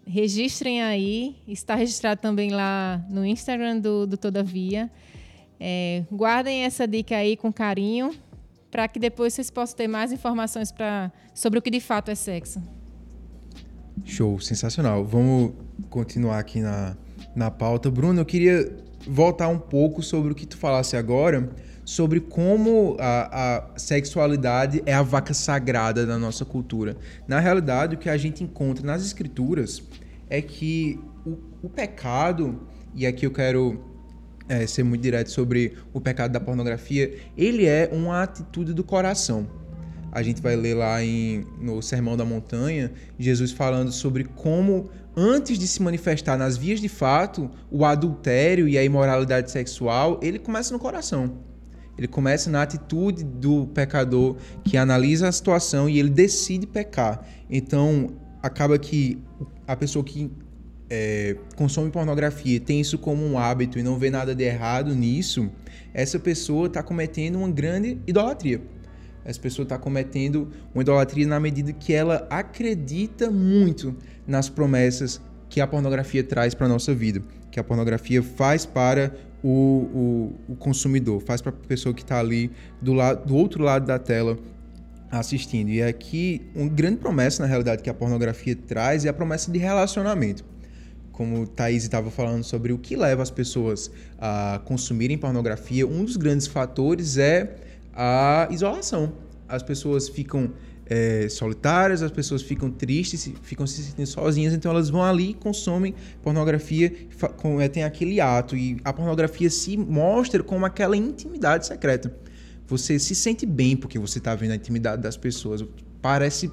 registrem aí, está registrado também lá no Instagram do, do Todavia. É, guardem essa dica aí com carinho, para que depois vocês possam ter mais informações pra, sobre o que de fato é sexo. Show, sensacional. Vamos continuar aqui na, na pauta. Bruno, eu queria voltar um pouco sobre o que tu falasse agora, sobre como a, a sexualidade é a vaca sagrada da nossa cultura. Na realidade, o que a gente encontra nas escrituras é que o, o pecado, e aqui eu quero é, ser muito direto sobre o pecado da pornografia, ele é uma atitude do coração. A gente vai ler lá em, no Sermão da Montanha, Jesus falando sobre como, antes de se manifestar nas vias de fato, o adultério e a imoralidade sexual, ele começa no coração. Ele começa na atitude do pecador que analisa a situação e ele decide pecar. Então, acaba que a pessoa que é, consome pornografia tem isso como um hábito e não vê nada de errado nisso, essa pessoa está cometendo uma grande idolatria. Essa pessoa está cometendo uma idolatria na medida que ela acredita muito nas promessas que a pornografia traz para a nossa vida, que a pornografia faz para o, o, o consumidor, faz para a pessoa que está ali do, lado, do outro lado da tela assistindo. E aqui, uma grande promessa, na realidade, que a pornografia traz é a promessa de relacionamento. Como Thaís estava falando sobre o que leva as pessoas a consumirem pornografia, um dos grandes fatores é a isolação. As pessoas ficam é, solitárias, as pessoas ficam tristes, ficam se sentindo sozinhas, então elas vão ali consomem pornografia, cometem aquele ato. E a pornografia se mostra como aquela intimidade secreta. Você se sente bem porque você está vendo a intimidade das pessoas. Parece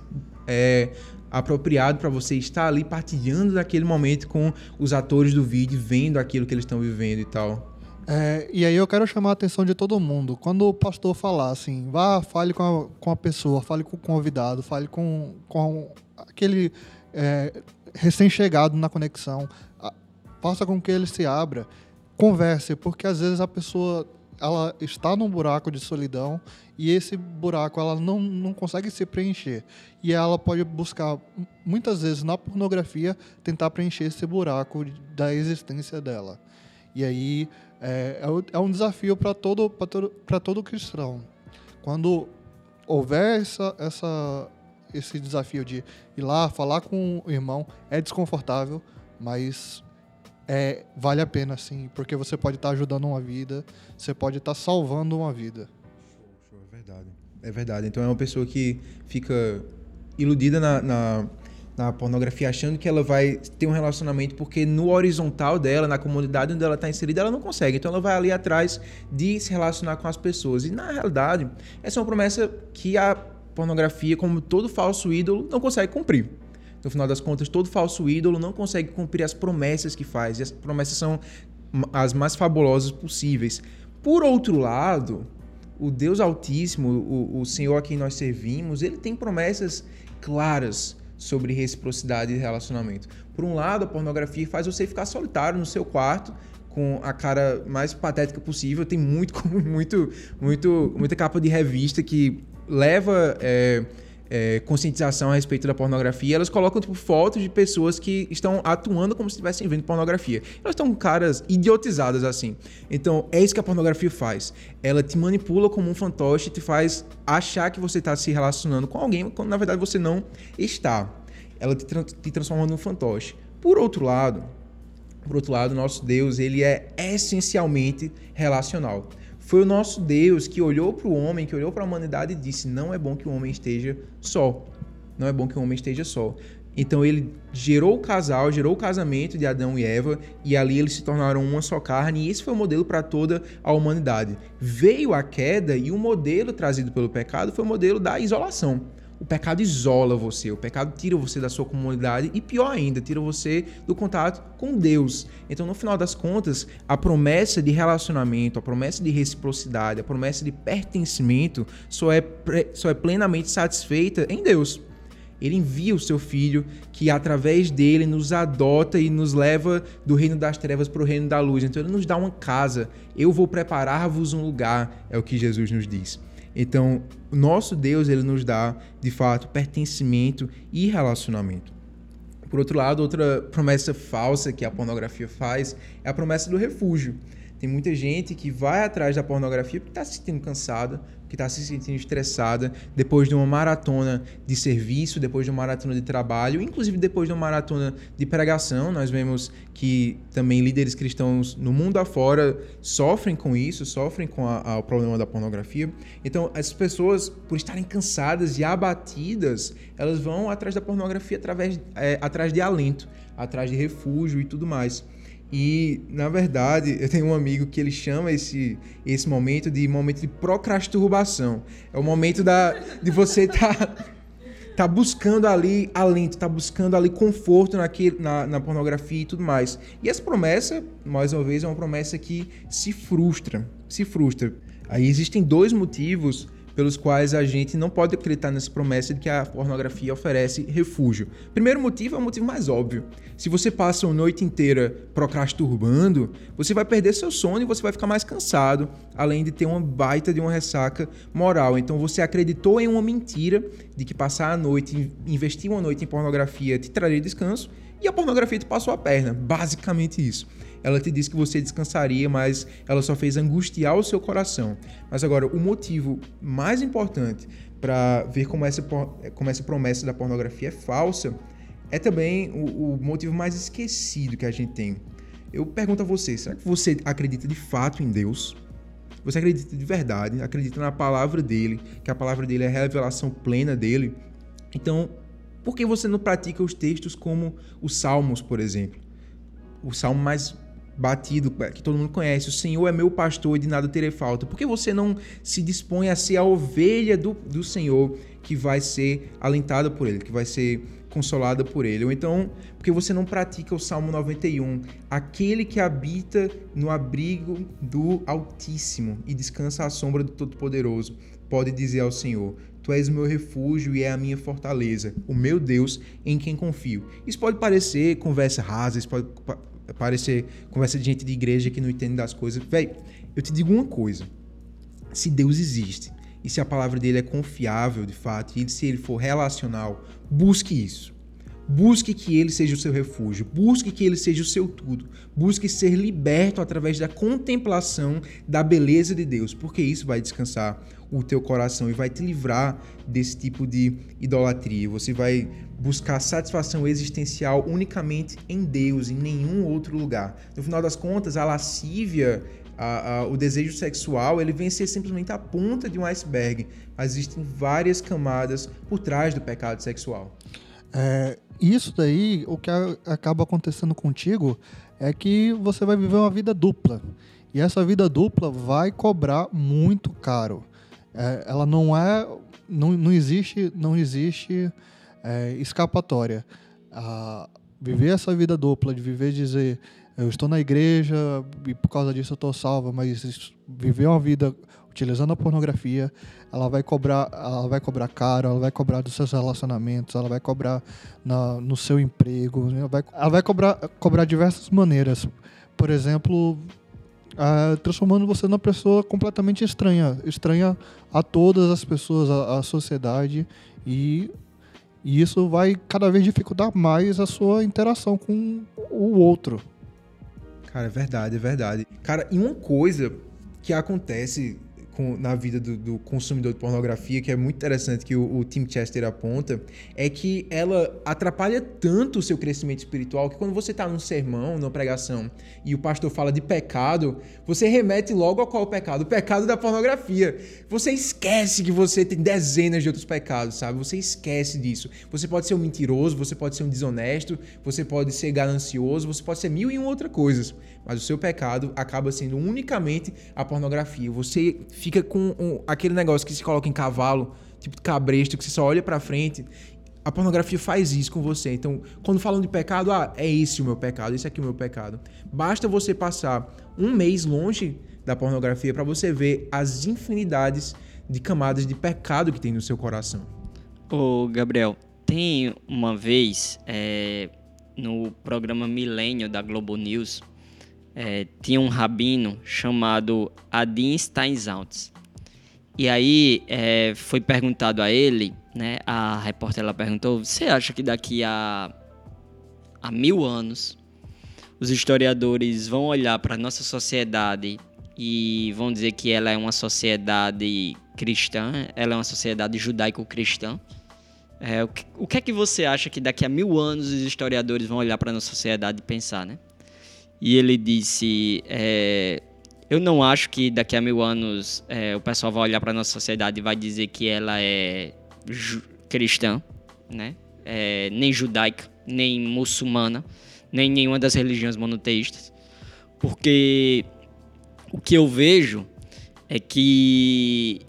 é, apropriado para você estar ali partilhando daquele momento com os atores do vídeo, vendo aquilo que eles estão vivendo e tal. É, e aí eu quero chamar a atenção de todo mundo. Quando o pastor falar assim, vá, fale com a, com a pessoa, fale com o convidado, fale com, com aquele é, recém-chegado na conexão, faça com que ele se abra, converse, porque às vezes a pessoa ela está num buraco de solidão e esse buraco ela não, não consegue se preencher. E ela pode buscar, muitas vezes na pornografia, tentar preencher esse buraco da existência dela. E aí é, é, é um desafio para todo, todo, todo cristão. Quando houver essa, essa, esse desafio de ir lá falar com o irmão, é desconfortável, mas é, vale a pena, sim, porque você pode estar tá ajudando uma vida, você pode estar tá salvando uma vida. Show, show, é verdade. É verdade. Então é uma pessoa que fica iludida na, na na pornografia achando que ela vai ter um relacionamento porque no horizontal dela, na comunidade onde ela está inserida, ela não consegue. Então ela vai ali atrás de se relacionar com as pessoas. E na realidade, essa é uma promessa que a pornografia, como todo falso ídolo, não consegue cumprir. No final das contas, todo falso ídolo não consegue cumprir as promessas que faz. E as promessas são as mais fabulosas possíveis. Por outro lado, o Deus Altíssimo, o, o Senhor a quem nós servimos, ele tem promessas claras sobre reciprocidade e relacionamento. Por um lado, a pornografia faz você ficar solitário no seu quarto, com a cara mais patética possível. Tem muito, [laughs] muito, muito, muita capa de revista que leva é, é, conscientização a respeito da pornografia, elas colocam tipo, fotos de pessoas que estão atuando como se estivessem vendo pornografia. Elas estão caras idiotizadas assim. Então, é isso que a pornografia faz. Ela te manipula como um fantoche, te faz achar que você está se relacionando com alguém, quando na verdade você não está. Ela te, tra te transforma num fantoche. Por outro lado, por outro lado, nosso Deus, ele é essencialmente relacional. Foi o nosso Deus que olhou para o homem, que olhou para a humanidade e disse: Não é bom que o homem esteja só. Não é bom que o homem esteja só. Então ele gerou o casal, gerou o casamento de Adão e Eva, e ali eles se tornaram uma só carne, e esse foi o modelo para toda a humanidade. Veio a queda e o modelo trazido pelo pecado foi o modelo da isolação. O pecado isola você, o pecado tira você da sua comunidade e, pior ainda, tira você do contato com Deus. Então, no final das contas, a promessa de relacionamento, a promessa de reciprocidade, a promessa de pertencimento só é, só é plenamente satisfeita em Deus. Ele envia o seu filho, que através dele nos adota e nos leva do reino das trevas para o reino da luz. Então, ele nos dá uma casa. Eu vou preparar-vos um lugar, é o que Jesus nos diz. Então, nosso Deus, ele nos dá, de fato, pertencimento e relacionamento. Por outro lado, outra promessa falsa que a pornografia faz é a promessa do refúgio. Tem muita gente que vai atrás da pornografia porque está se sentindo cansada, que está se sentindo estressada depois de uma maratona de serviço, depois de uma maratona de trabalho, inclusive depois de uma maratona de pregação. Nós vemos que também líderes cristãos no mundo afora sofrem com isso, sofrem com a, a, o problema da pornografia. Então, as pessoas, por estarem cansadas e abatidas, elas vão atrás da pornografia através, é, atrás de alento, atrás de refúgio e tudo mais. E, na verdade, eu tenho um amigo que ele chama esse, esse momento de momento de procrastinação. É o momento da, de você estar tá, tá buscando ali alento, tá buscando ali conforto naquele, na, na pornografia e tudo mais. E essa promessa, mais uma vez, é uma promessa que se frustra. Se frustra. Aí existem dois motivos pelos quais a gente não pode acreditar nessa promessa de que a pornografia oferece refúgio. Primeiro motivo é o motivo mais óbvio. Se você passa a noite inteira procrastinando, você vai perder seu sono e você vai ficar mais cansado, além de ter uma baita de uma ressaca moral. Então você acreditou em uma mentira de que passar a noite, investir uma noite em pornografia te traria descanso e a pornografia te passou a perna. Basicamente isso. Ela te disse que você descansaria, mas ela só fez angustiar o seu coração. Mas agora, o motivo mais importante para ver como essa, como essa promessa da pornografia é falsa é também o, o motivo mais esquecido que a gente tem. Eu pergunto a você, será que você acredita de fato em Deus? você acredita de verdade, acredita na palavra dele, que a palavra dele é a revelação plena dele, então por que você não pratica os textos como os Salmos, por exemplo? O salmo mais batido, que todo mundo conhece, o Senhor é meu pastor e de nada terei falta. Por que você não se dispõe a ser a ovelha do, do Senhor que vai ser alentada por Ele, que vai ser consolada por Ele? Ou então, porque você não pratica o Salmo 91, aquele que habita no abrigo do Altíssimo e descansa à sombra do Todo-Poderoso, pode dizer ao Senhor: Tu és o meu refúgio e é a minha fortaleza, o meu Deus em quem confio. Isso pode parecer conversa rasa, isso pode parecer conversa de gente de igreja que não entende das coisas. Véi, eu te digo uma coisa. Se Deus existe e se a palavra dele é confiável de fato e se ele for relacional, busque isso. Busque que ele seja o seu refúgio, busque que ele seja o seu tudo, busque ser liberto através da contemplação da beleza de Deus, porque isso vai descansar o teu coração e vai te livrar desse tipo de idolatria. Você vai buscar satisfação existencial unicamente em Deus, em nenhum outro lugar. No final das contas, a lascívia, a, a, o desejo sexual, ele vem ser simplesmente a ponta de um iceberg. Mas existem várias camadas por trás do pecado sexual. É, isso daí, o que acaba acontecendo contigo é que você vai viver uma vida dupla. E essa vida dupla vai cobrar muito caro. É, ela não é. Não, não existe, não existe é, escapatória. A viver essa vida dupla, de viver dizer eu estou na igreja e por causa disso eu estou salva, mas viver uma vida utilizando a pornografia, ela vai cobrar, ela vai cobrar caro, ela vai cobrar dos seus relacionamentos, ela vai cobrar na, no seu emprego, ela vai, ela vai cobrar, cobrar diversas maneiras. Por exemplo, uh, transformando você numa pessoa completamente estranha, estranha a todas as pessoas, a sociedade e, e isso vai cada vez dificultar mais a sua interação com o outro. Cara, é verdade, é verdade. Cara, e uma coisa que acontece com, na vida do, do, consumidor de pornografia, que é muito interessante que o, o, Tim Chester aponta, é que ela atrapalha tanto o seu crescimento espiritual que quando você está num sermão, numa pregação, e o pastor fala de pecado, você remete logo ao qual pecado? O pecado da pornografia. Você esquece que você tem dezenas de outros pecados, sabe? Você esquece disso. Você pode ser um mentiroso, você pode ser um desonesto, você pode ser ganancioso, você pode ser mil e uma outras coisas mas o seu pecado acaba sendo unicamente a pornografia. Você fica com um, aquele negócio que se coloca em cavalo, tipo cabresto, que você só olha para frente. A pornografia faz isso com você. Então, quando falam de pecado, ah, é esse o meu pecado, esse aqui é o meu pecado. Basta você passar um mês longe da pornografia para você ver as infinidades de camadas de pecado que tem no seu coração. Ô, Gabriel, tem uma vez é, no programa Milênio da Globo News, é, tinha um rabino chamado Adin Steinsaltz. E aí é, foi perguntado a ele, né? A repórter ela perguntou: você acha que daqui a, a mil anos os historiadores vão olhar para nossa sociedade e vão dizer que ela é uma sociedade cristã, ela é uma sociedade judaico-cristã? É, o, que, o que é que você acha que daqui a mil anos os historiadores vão olhar para nossa sociedade e pensar, né? E ele disse: é, Eu não acho que daqui a mil anos é, o pessoal vai olhar para nossa sociedade e vai dizer que ela é cristã, né? É, nem judaica, nem muçulmana, nem nenhuma das religiões monoteístas, porque o que eu vejo é que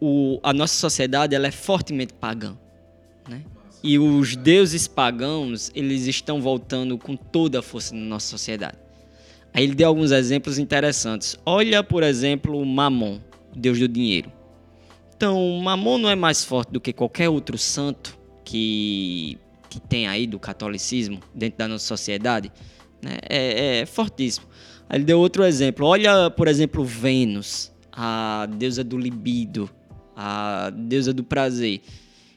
o, a nossa sociedade ela é fortemente pagã? E os deuses pagãos, eles estão voltando com toda a força na nossa sociedade. Aí ele deu alguns exemplos interessantes. Olha, por exemplo, Mamon, deus do dinheiro. Então, Mamon não é mais forte do que qualquer outro santo que, que tem aí do catolicismo dentro da nossa sociedade. Né? É, é fortíssimo. Aí ele deu outro exemplo. Olha, por exemplo, Vênus, a deusa do libido, a deusa do prazer.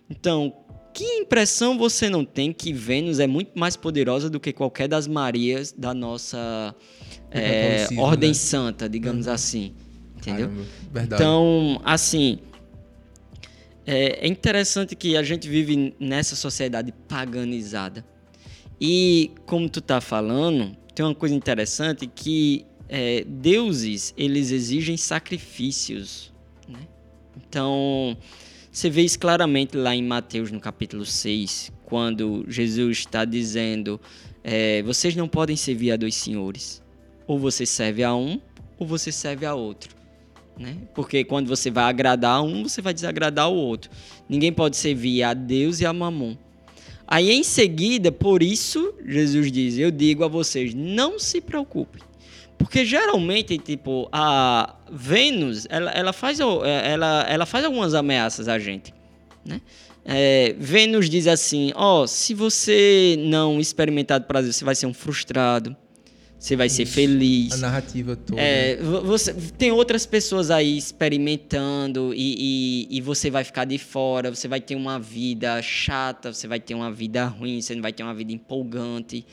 Então, que impressão você não tem que Vênus é muito mais poderosa do que qualquer das Marias da nossa é, ordem né? santa, digamos uhum. assim? Entendeu? Caramba, verdade. Então, assim, é, é interessante que a gente vive nessa sociedade paganizada. E, como tu tá falando, tem uma coisa interessante que é, deuses, eles exigem sacrifícios. Né? Então, você vê isso claramente lá em Mateus, no capítulo 6, quando Jesus está dizendo: é, vocês não podem servir a dois senhores. Ou você serve a um, ou você serve a outro. Né? Porque quando você vai agradar um, você vai desagradar o outro. Ninguém pode servir a Deus e a Mamon. Aí em seguida, por isso, Jesus diz: Eu digo a vocês, não se preocupem. Porque geralmente, tipo, a Vênus, ela, ela, faz, ela, ela faz algumas ameaças a gente. Né? É, Vênus diz assim: Ó, oh, se você não experimentar do prazer, você vai ser um frustrado. Você vai Isso. ser feliz. A narrativa toda. É, você, tem outras pessoas aí experimentando e, e, e, você vai ficar de fora. Você vai ter uma vida chata, você vai ter uma vida ruim, você não vai ter uma vida empolgante.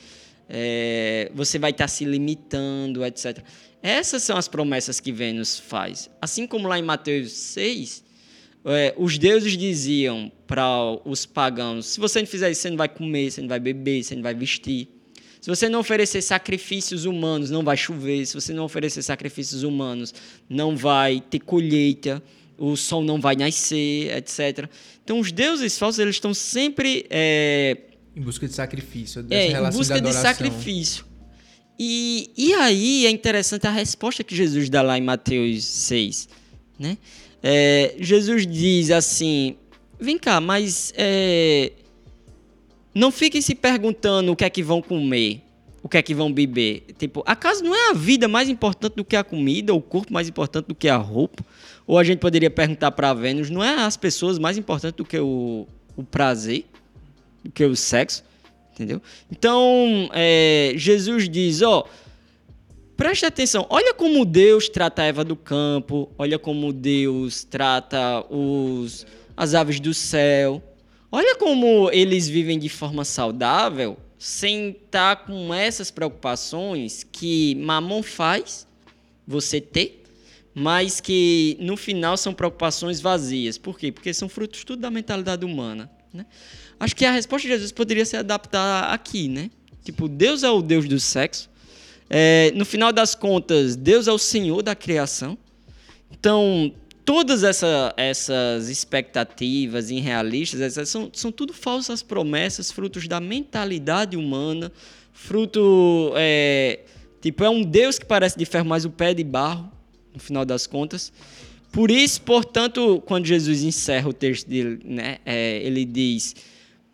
É, você vai estar se limitando, etc. Essas são as promessas que Vênus faz. Assim como lá em Mateus 6, é, os deuses diziam para os pagãos: se você não fizer isso, você não vai comer, você não vai beber, você não vai vestir. Se você não oferecer sacrifícios humanos, não vai chover. Se você não oferecer sacrifícios humanos, não vai ter colheita. O sol não vai nascer, etc. Então, os deuses falsos eles estão sempre é, em busca de sacrifício, dessa é, relação em busca de, de sacrifício. E, e aí é interessante a resposta que Jesus dá lá em Mateus 6, né? É, Jesus diz assim: vem cá, mas é, não fiquem se perguntando o que é que vão comer, o que é que vão beber. Tipo, acaso não é a vida mais importante do que a comida, ou o corpo mais importante do que a roupa? Ou a gente poderia perguntar para Vênus: não é as pessoas mais importantes do que o, o prazer, que o sexo? Entendeu? Então, é, Jesus diz: ó. Preste atenção, olha como Deus trata a Eva do campo, olha como Deus trata os, as aves do céu. Olha como eles vivem de forma saudável, sem estar com essas preocupações que Mamon faz você ter, mas que no final são preocupações vazias. Por quê? Porque são frutos tudo da mentalidade humana. Né? Acho que a resposta de Jesus poderia se adaptar aqui, né? Tipo, Deus é o Deus do sexo, é, no final das contas, Deus é o Senhor da criação. Então, todas essa, essas expectativas irrealistas essas são, são tudo falsas promessas, frutos da mentalidade humana, fruto. É, tipo, é um Deus que parece de ferro, mas o pé é de barro, no final das contas. Por isso, portanto, quando Jesus encerra o texto dele, né, é, ele diz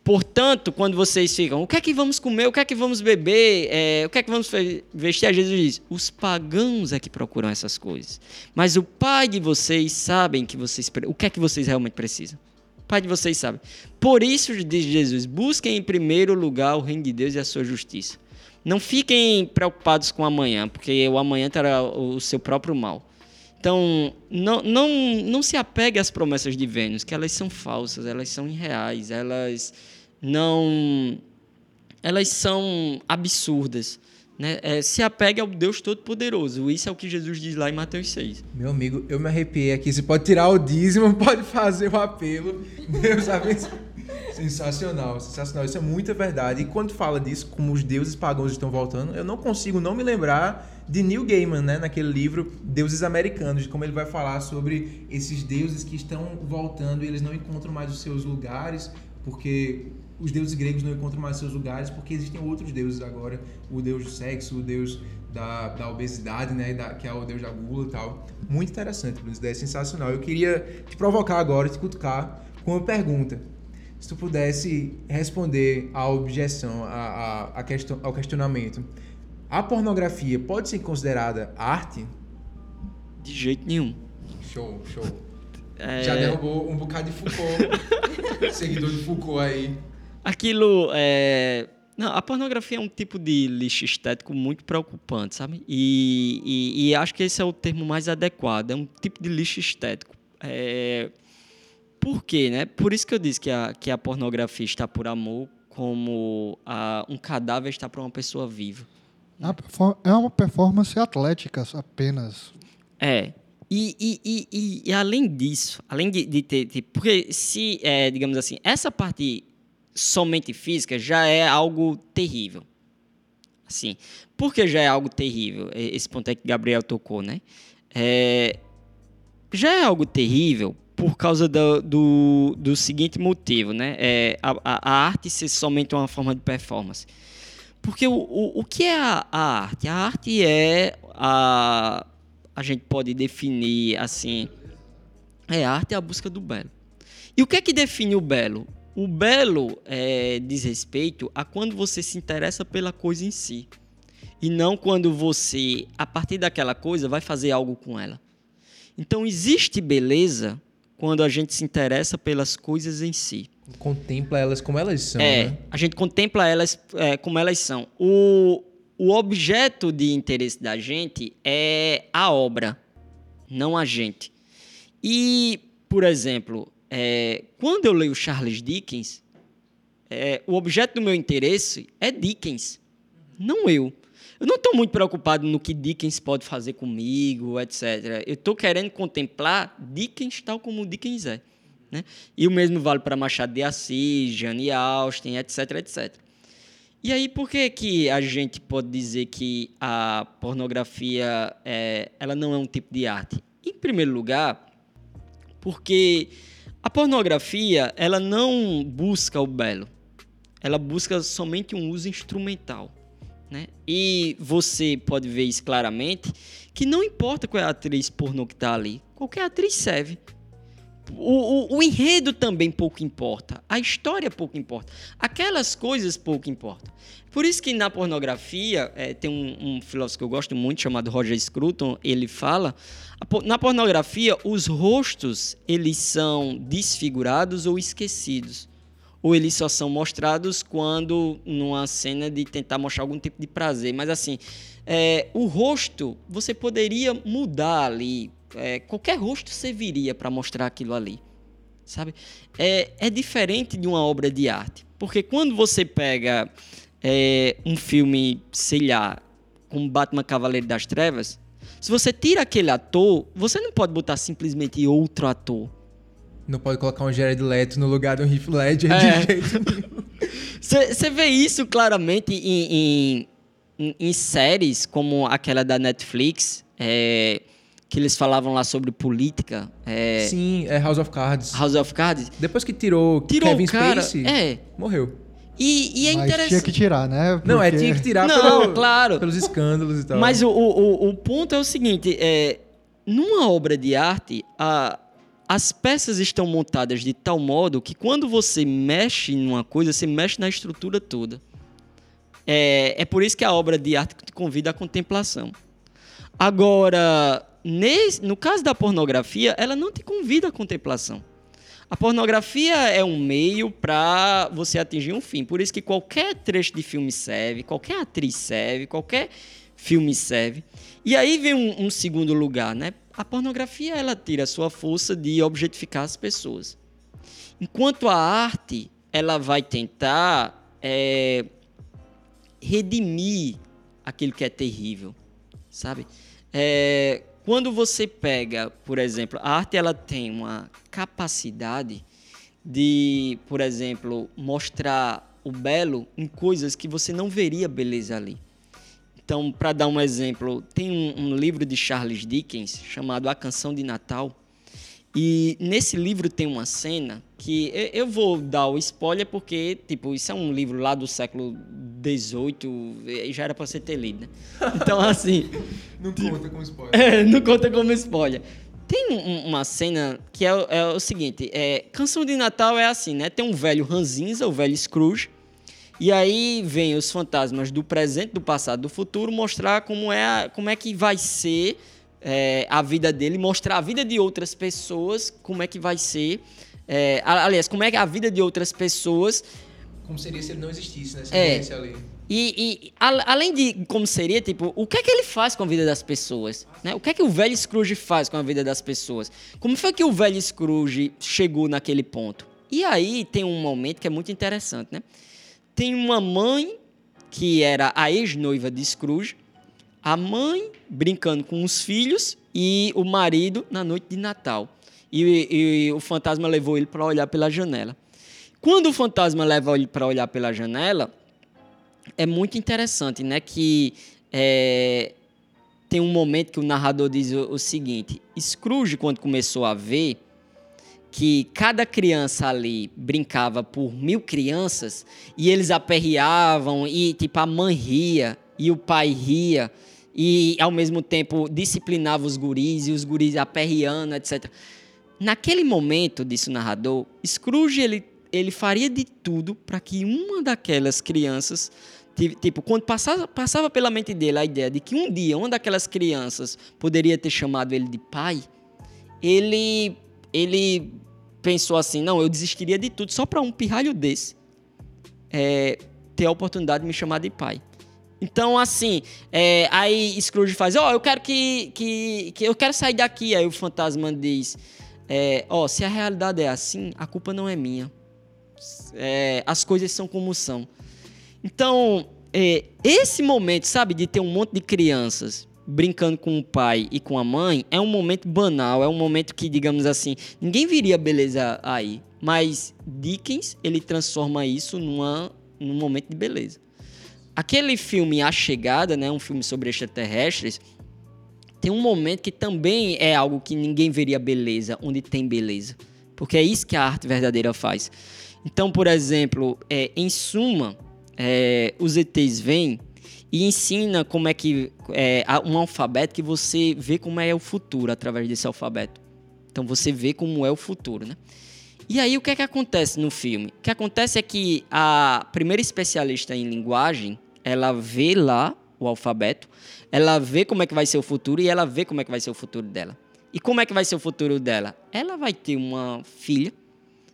Portanto, quando vocês ficam, o que é que vamos comer, o que é que vamos beber, é, o que é que vamos vestir, Jesus diz, os pagãos é que procuram essas coisas. Mas o Pai de vocês sabem que vocês, o que é que vocês realmente precisam. O Pai de vocês sabe. Por isso, diz Jesus, busquem em primeiro lugar o reino de Deus e a sua justiça. Não fiquem preocupados com amanhã, porque o amanhã terá o seu próprio mal. Então, não, não, não se apegue às promessas de Vênus, que elas são falsas, elas são irreais, elas não. Elas são absurdas. Né? É, se apegue ao Deus Todo-Poderoso. Isso é o que Jesus diz lá em Mateus 6. Meu amigo, eu me arrepiei aqui. Você pode tirar o dízimo, [laughs] pode fazer o apelo. Deus abençoe. Sensacional, sensacional. Isso é muita verdade. E quando fala disso, como os deuses pagãos estão voltando, eu não consigo não me lembrar de Neil Gaiman, né, naquele livro Deuses Americanos, como ele vai falar sobre esses deuses que estão voltando e eles não encontram mais os seus lugares, porque os deuses gregos não encontram mais seus lugares porque existem outros deuses agora, o deus do sexo, o deus da, da obesidade, né, da, que é o deus da gula e tal. Muito interessante, Bruno, ideia é sensacional. Eu queria te provocar agora, te cutucar com uma pergunta. Se tu pudesse responder à objeção, a, a, a questão, ao questionamento, a pornografia pode ser considerada arte? De jeito nenhum. Show, show. É... Já derrubou um bocado de Foucault, [laughs] seguidor de Foucault aí. Aquilo é. Não, a pornografia é um tipo de lixo estético muito preocupante, sabe? E, e, e, acho que esse é o termo mais adequado. É um tipo de lixo estético. É... Por quê, né? Por isso que eu disse que a, que a pornografia está por amor, como a, um cadáver está para uma pessoa viva. É uma performance atlética apenas. É. E, e, e, e, e além disso, além de, de ter. De, porque se, é, digamos assim, essa parte somente física já é algo terrível. Assim, porque já é algo terrível. Esse ponto é que Gabriel tocou, né? É, já é algo terrível por causa do, do, do seguinte motivo, né? É, a, a, arte ser somente uma forma de performance. Porque o, o, o que é a, a arte? A arte é a. A gente pode definir assim. É, a arte é a busca do belo. E o que é que define o belo? O belo é, diz respeito a quando você se interessa pela coisa em si. E não quando você, a partir daquela coisa, vai fazer algo com ela. Então, existe beleza quando a gente se interessa pelas coisas em si. Contempla elas como elas são. É, né? a gente contempla elas é, como elas são. O, o objeto de interesse da gente é a obra, não a gente. E, por exemplo, é, quando eu leio Charles Dickens, é, o objeto do meu interesse é Dickens, não eu. Eu não estou muito preocupado no que Dickens pode fazer comigo, etc. Eu estou querendo contemplar Dickens tal como Dickens é. Né? E o mesmo vale para Machado de Assis, Jane Austen, etc, etc. E aí, por que, que a gente pode dizer que a pornografia é, ela não é um tipo de arte? Em primeiro lugar, porque a pornografia ela não busca o belo, ela busca somente um uso instrumental. Né? E você pode ver isso claramente, que não importa qual é a atriz pornô que está ali, qualquer atriz serve. O, o, o, enredo também pouco importa, a história pouco importa, aquelas coisas pouco importam. Por isso que na pornografia, é, tem um, um, filósofo que eu gosto muito, chamado Roger Scruton, ele fala, na pornografia os rostos eles são desfigurados ou esquecidos ou eles só são mostrados quando numa cena de tentar mostrar algum tipo de prazer. Mas assim, é, o rosto você poderia mudar ali. É, qualquer rosto serviria para mostrar aquilo ali, sabe? É, é diferente de uma obra de arte, porque quando você pega é, um filme, sei lá, como Batman Cavaleiro das Trevas, se você tira aquele ator, você não pode botar simplesmente outro ator. Não pode colocar um Jared Leto no lugar do Heath Ledger é. de jeito nenhum. [laughs] Você vê isso claramente em, em, em, séries como aquela da Netflix, é, que eles falavam lá sobre política. É, Sim, é House of Cards. House of Cards. Depois que tirou, tirou Kevin cara, Spacey, é. morreu. E, e é Mas interessante. tinha que tirar, né? Porque... Não, é tinha que tirar Não, pelo, claro. pelos escândalos e tal. Mas o, o, o ponto é o seguinte: é, numa obra de arte, a, as peças estão montadas de tal modo que quando você mexe numa coisa, você mexe na estrutura toda. É, é por isso que a obra de arte te convida à contemplação. Agora, nesse, no caso da pornografia, ela não te convida à contemplação. A pornografia é um meio para você atingir um fim. Por isso que qualquer trecho de filme serve, qualquer atriz serve, qualquer filme serve. E aí vem um, um segundo lugar, né? A pornografia ela tira sua força de objetificar as pessoas, enquanto a arte ela vai tentar é, redimir aquilo que é terrível, sabe? É, quando você pega, por exemplo, a arte ela tem uma capacidade de, por exemplo, mostrar o belo em coisas que você não veria beleza ali. Então, para dar um exemplo, tem um, um, livro de Charles Dickens chamado A Canção de Natal. E nesse livro tem uma cena que eu vou dar o spoiler porque, tipo, isso é um livro lá do século XVIII e já era para ser ter lido, né? Então, [laughs] assim... não tipo, conta como spoiler. [laughs] É, não conta como spoiler. Tem um, uma cena que é, é, o seguinte, é, Canção de Natal é assim, né? Tem um velho ranzinza, o velho Scrooge, e aí vem os fantasmas do presente, do passado, do futuro mostrar como é, como é que vai ser é, a vida dele, mostrar a vida de outras pessoas, como é que vai ser. É, aliás, como é que a vida de outras pessoas. Como seria se ele não existisse, né? Se é, ali. E, e a, além de como seria, tipo, o que é que ele faz com a vida das pessoas? Né? O que é que o velho Scrooge faz com a vida das pessoas? Como foi que o velho Scrooge chegou naquele ponto? E aí tem um momento que é muito interessante, né? tem uma mãe que era a ex-noiva de Scrooge, a mãe brincando com os filhos e o marido na noite de Natal. E, e o fantasma levou ele para olhar pela janela. Quando o fantasma leva ele para olhar pela janela, é muito interessante, né? Que é, tem um momento que o narrador diz o, o seguinte: Scrooge, quando começou a ver que cada criança ali brincava por mil crianças e eles aperreavam e tipo a mãe ria e o pai ria e ao mesmo tempo disciplinava os guris e os guris aperreando, etc. Naquele momento, disse o narrador, Scrooge ele, ele faria de tudo para que uma daquelas crianças Tipo, quando passava, passava pela mente dele a ideia de que um dia uma daquelas crianças poderia ter chamado ele de pai, ele, ele pensou assim: não, eu desistiria de tudo só para um pirralho desse é, ter a oportunidade de me chamar de pai. Então, assim, é, aí Scrooge faz: ó, oh, eu quero que, que, que. Eu quero sair daqui. Aí o fantasma diz: é, ó, se a realidade é assim, a culpa não é minha. É, as coisas são como são. Então, é, esse momento, sabe, de ter um monte de crianças brincando com o pai e com a mãe, é um momento banal, é um momento que, digamos assim, ninguém viria beleza aí. Mas Dickens, ele transforma isso numa, num momento de beleza. Aquele filme A Chegada, né, um filme sobre extraterrestres, tem um momento que também é algo que ninguém veria beleza, onde tem beleza. Porque é isso que a arte verdadeira faz. Então, por exemplo, é, em suma, é, os ETs vêm e ensina como é que é um alfabeto que você vê como é o futuro através desse alfabeto. Então você vê como é o futuro, né? E aí o que é que acontece no filme? O que acontece é que a primeira especialista em linguagem, ela vê lá o alfabeto, ela vê como é que vai ser o futuro e ela vê como é que vai ser o futuro dela. E como é que vai ser o futuro dela? Ela vai ter uma filha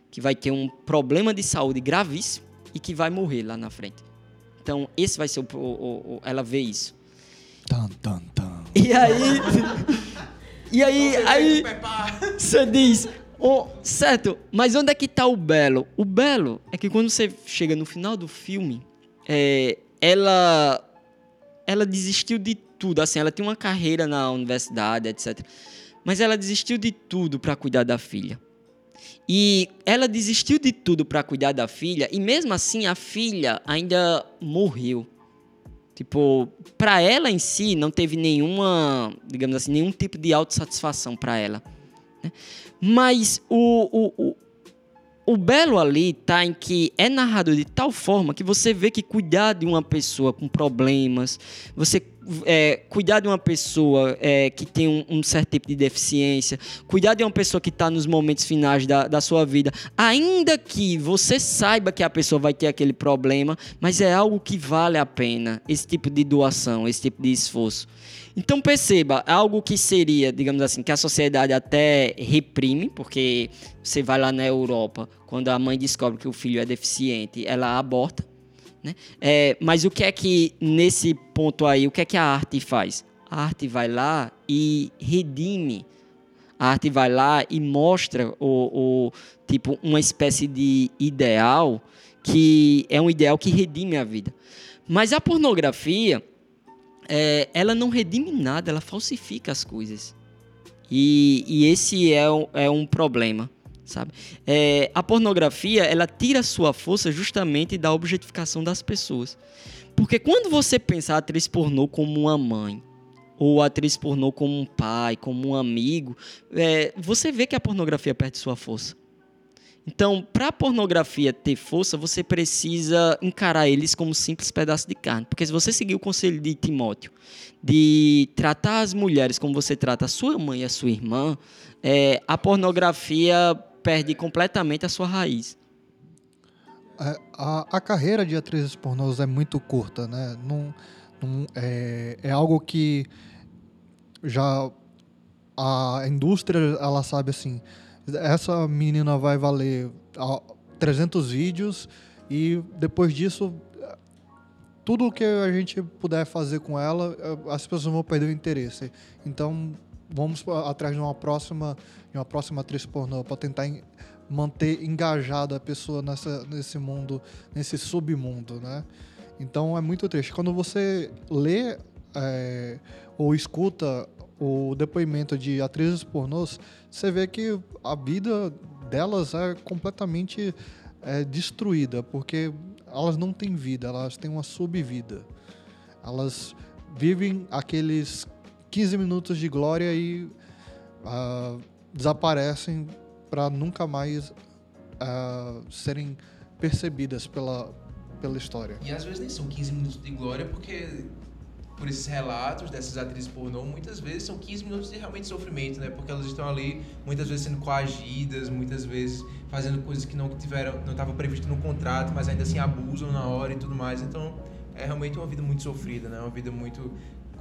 que vai ter um problema de saúde gravíssimo e que vai morrer lá na frente. Então, esse vai ser o. o, o ela vê isso. Tan, tan, tan. E aí. e aí. aí você diz. Oh, certo, mas onde é que está o belo? O belo é que quando você chega no final do filme, é, ela ela desistiu de tudo. Assim, ela tinha uma carreira na universidade, etc. Mas ela desistiu de tudo para cuidar da filha. E ela desistiu de tudo para cuidar da filha, e mesmo assim a filha ainda morreu. Tipo, para ela em si não teve nenhuma, digamos assim, nenhum tipo de autossatisfação para ela. Né? Mas o, o, o belo ali tá em que é narrado de tal forma que você vê que cuidar de uma pessoa com problemas, você é, cuidar de uma pessoa é, que tem um, um, certo tipo de deficiência, cuidar de uma pessoa que está nos momentos finais da, da sua vida, ainda que você saiba que a pessoa vai ter aquele problema, mas é algo que vale a pena, esse tipo de doação, esse tipo de esforço. Então perceba, algo que seria, digamos assim, que a sociedade até reprime, porque você vai lá na Europa, quando a mãe descobre que o filho é deficiente, ela aborta. Né? É, mas o que é que, nesse ponto aí, o que é que a arte faz? A arte vai lá e redime. A arte vai lá e mostra o, o tipo uma espécie de ideal que é um ideal que redime a vida. Mas a pornografia, é, ela não redime nada, ela falsifica as coisas. E, e esse é, é um problema sabe? É, a pornografia, ela tira sua força justamente da objetificação das pessoas. Porque quando você pensa a atriz pornô como uma mãe, ou a atriz pornô como um pai, como um amigo, é, você vê que a pornografia perde sua força. Então, para a pornografia ter força, você precisa encarar eles como simples pedaços de carne. Porque se você seguir o conselho de Timóteo, de tratar as mulheres como você trata a sua mãe e a sua irmã, é, a pornografia perde completamente a sua raiz. É, a, a, carreira de atrizes pornôs é muito curta, né? Não, não, é, é algo que já a indústria ela sabe assim, essa menina vai valer 300 vídeos e depois disso tudo que a gente puder fazer com ela, as pessoas vão perder o interesse. Então, vamos atrás de uma próxima, uma próxima atriz pornô para tentar manter engajada a pessoa nessa, nesse mundo, nesse submundo, né? Então é muito triste. Quando você lê é, ou escuta o depoimento de atrizes pornôs, você vê que a vida delas é completamente é, destruída, porque elas não têm vida, elas têm uma subvida. Elas vivem aqueles 15 minutos de glória e uh, desaparecem para nunca mais uh, serem percebidas pela, pela história. E às vezes nem são 15 minutos de glória, porque por esses relatos dessas atrizes pornô, muitas vezes são 15 minutos de realmente sofrimento, né? Porque elas estão ali muitas vezes sendo coagidas, muitas vezes fazendo coisas que não tiveram, não estavam previstas no contrato, mas ainda assim abusam na hora e tudo mais. Então, é realmente uma vida muito sofrida, né? Uma vida muito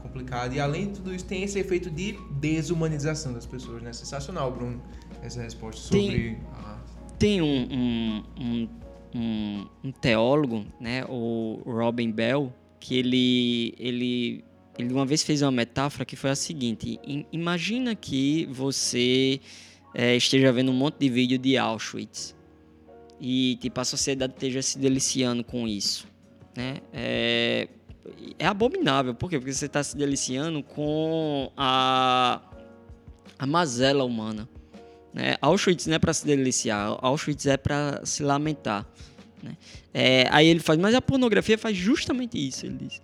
complicada. E além de tudo isso, tem esse efeito de desumanização das pessoas, né? Sensacional, Bruno, essa resposta sobre tem, a. Tem um, um, um, um, um teólogo, né? O Robin Bell, que ele, ele, ele uma vez fez uma metáfora que foi a seguinte: imagina que você é, esteja vendo um monte de vídeo de Auschwitz e tipo a sociedade esteja se deliciando com isso, né? É, é abominável, por quê? Porque você está se deliciando com a a mazela humana. Né? Auschwitz não é para se deliciar, Auschwitz é para se lamentar. Né? É, aí ele faz, mas a pornografia faz justamente isso, ele diz.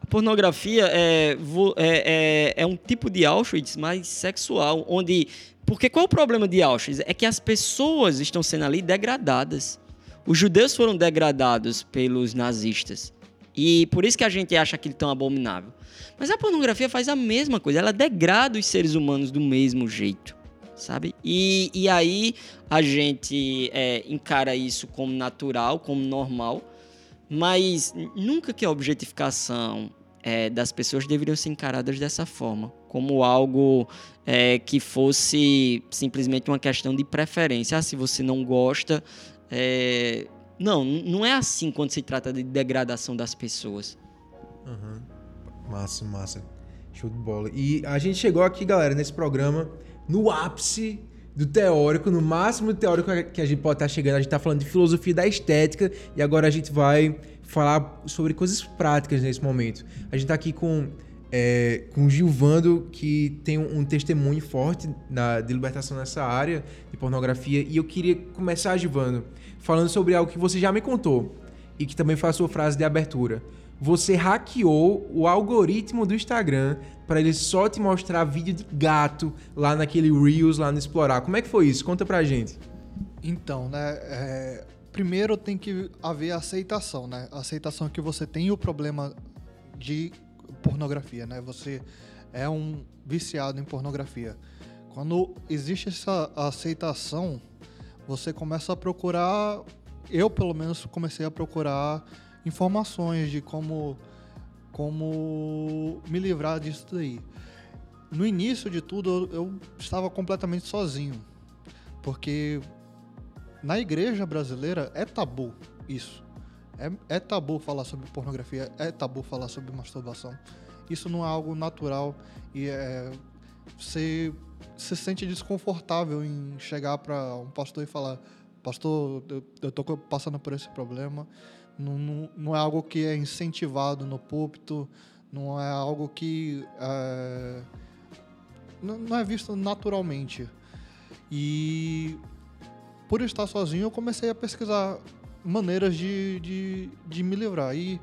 A pornografia é, é, é, é um tipo de Auschwitz mais sexual, onde... Porque qual é o problema de Auschwitz? É que as pessoas estão sendo ali degradadas. Os judeus foram degradados pelos nazistas. E por isso que a gente acha aquilo tão abominável. Mas a pornografia faz a mesma coisa, ela degrada os seres humanos do mesmo jeito sabe? E, e aí a gente é, encara isso como natural, como normal, mas nunca que a objetificação é, das pessoas deveriam ser encaradas dessa forma, como algo é, que fosse simplesmente uma questão de preferência. Ah, se você não gosta. É... Não, não é assim quando se trata de degradação das pessoas. Uhum. Massa, massa. Show de bola. E a gente chegou aqui, galera, nesse programa no ápice do teórico, no máximo do teórico que a gente pode estar tá chegando. A gente está falando de filosofia da estética e agora a gente vai falar sobre coisas práticas nesse momento. A gente está aqui com é, com Gilvando, que tem um, um testemunho forte na, de libertação nessa área de pornografia. E eu queria começar, Gilvando, falando sobre algo que você já me contou e que também foi a sua frase de abertura você hackeou o algoritmo do Instagram para ele só te mostrar vídeo de gato lá naquele Reels, lá no Explorar. Como é que foi isso? Conta pra gente. Então, né, é, primeiro tem que haver aceitação, né? Aceitação que você tem o problema de pornografia, né? Você é um viciado em pornografia. Quando existe essa aceitação, você começa a procurar, eu pelo menos comecei a procurar informações de como, como me livrar disso daí. No início de tudo, eu, estava completamente sozinho, porque na igreja brasileira é tabu isso. É, é, tabu falar sobre pornografia, é tabu falar sobre masturbação. Isso não é algo natural e é, você se sente desconfortável em chegar para um pastor e falar: Pastor, eu, eu tô passando por esse problema não, não, não, é algo que é incentivado no púlpito, não é algo que é, não, não é visto naturalmente. E por estar sozinho, eu comecei a pesquisar maneiras de, de, de me livrar. E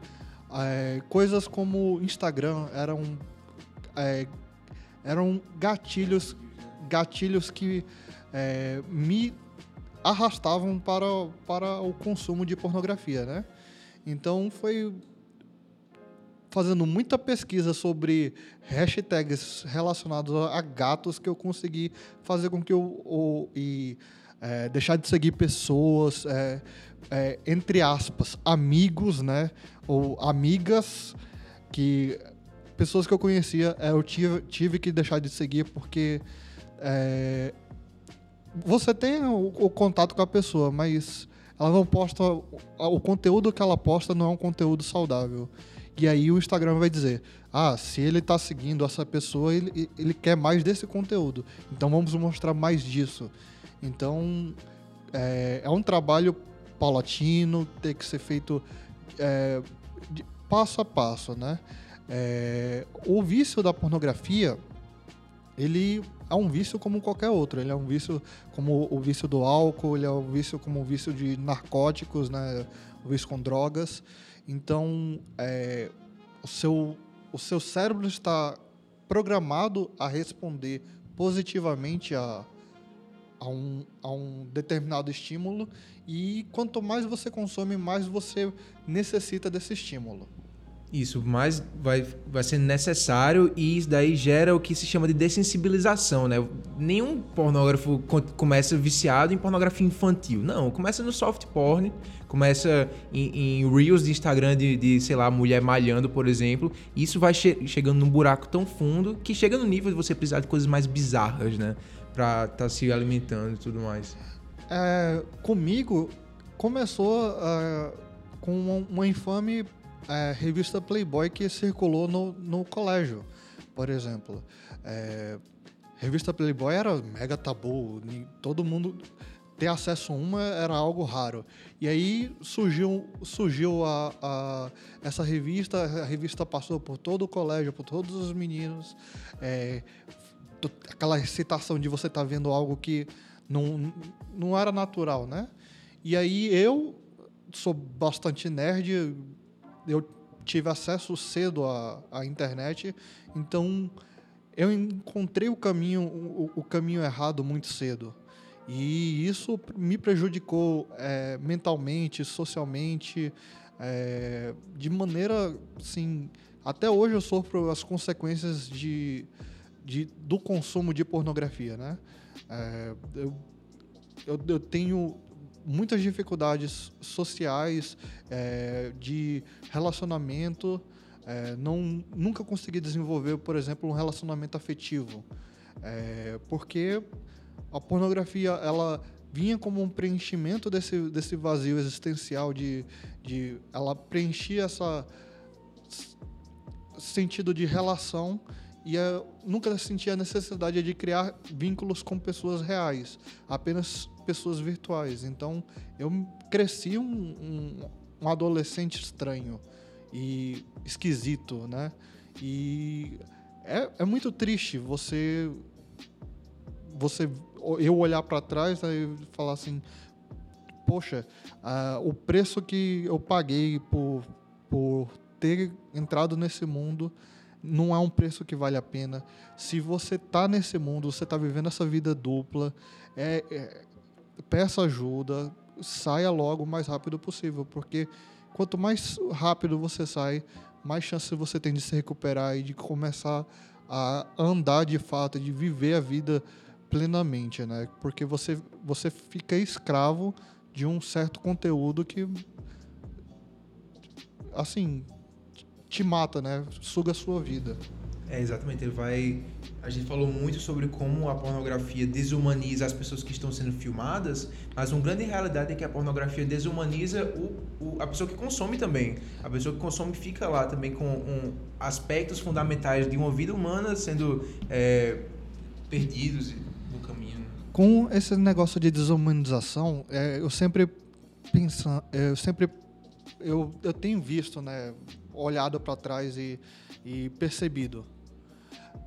é, coisas como Instagram eram, é, eram gatilhos, gatilhos que é, me arrastavam para, para o consumo de pornografia, né? Então foi fazendo muita pesquisa sobre hashtags relacionados a gatos que eu consegui fazer com que eu, ou, e, é, deixar de seguir pessoas, é, é, entre aspas, amigos, né? Ou amigas que pessoas que eu conhecia, é, eu tive, tive que deixar de seguir porque é, você tem o, o, contato com a pessoa, mas ela não posta. O conteúdo que ela posta não é um conteúdo saudável. E aí o Instagram vai dizer: ah, se ele está seguindo essa pessoa, ele, ele quer mais desse conteúdo. Então vamos mostrar mais disso. Então é, é um trabalho paulatino, tem que ser feito é, passo a passo, né? É, o vício da pornografia, ele é um vício como qualquer outro. Ele é um vício como o vício do álcool, ele é um vício como o vício de narcóticos, né? O vício com drogas. Então, é, o, seu, o seu cérebro está programado a responder positivamente a, a, um, a um determinado estímulo e quanto mais você consome, mais você necessita desse estímulo. Isso, mas vai, vai ser necessário e isso daí gera o que se chama de dessensibilização, né? Nenhum pornógrafo começa viciado em pornografia infantil. Não, começa no soft porn, começa em, em reels de Instagram de, de, sei lá, mulher malhando, por exemplo. Isso vai che chegando num buraco tão fundo que chega no nível de você precisar de coisas mais bizarras, né? Pra estar tá se alimentando e tudo mais. É, comigo, começou uh, com uma infame é, revista Playboy que circulou no, no colégio, por exemplo. É, revista Playboy era mega tabu, todo mundo ter acesso a uma era algo raro. E aí surgiu, surgiu a, a, essa revista, a revista passou por todo o colégio, por todos os meninos. É, aquela excitação de você estar tá vendo algo que não, não era natural, né? E aí eu sou bastante nerd, eu tive acesso cedo à, à internet, então eu encontrei o caminho, o, o, caminho errado muito cedo. E isso me prejudicou é, mentalmente, socialmente, é, de maneira, assim, até hoje eu sofro as consequências de, de do consumo de pornografia, né? É, eu, eu, eu tenho muitas dificuldades sociais, é, de relacionamento. É, não, nunca consegui desenvolver, por exemplo, um relacionamento afetivo. É, porque a pornografia, ela vinha como um preenchimento desse, desse vazio existencial de, de ela preenchia essa sentido de relação e eu nunca sentia a necessidade de criar vínculos com pessoas reais, apenas pessoas virtuais. Então eu cresci um, um, um adolescente estranho e esquisito, né? E é, é muito triste você você eu olhar para trás né, e falar assim poxa uh, o preço que eu paguei por, por ter entrado nesse mundo não é um preço que vale a pena. Se você está nesse mundo, você está vivendo essa vida dupla, é, é, peça ajuda, saia logo o mais rápido possível, porque quanto mais rápido você sai, mais chance você tem de se recuperar e de começar a andar de fato, de viver a vida plenamente, né? Porque você, você fica escravo de um certo conteúdo que assim te mata, né? Suga a sua vida. É, exatamente. Ele vai. A gente falou muito sobre como a pornografia desumaniza as pessoas que estão sendo filmadas, mas uma grande realidade é que a pornografia desumaniza o, o a pessoa que consome também. A pessoa que consome fica lá também com um, aspectos fundamentais de uma vida humana sendo é, perdidos no caminho. Com esse negócio de desumanização, é, eu sempre pensando, eu sempre eu, eu tenho visto, né? olhado para trás e, e percebido.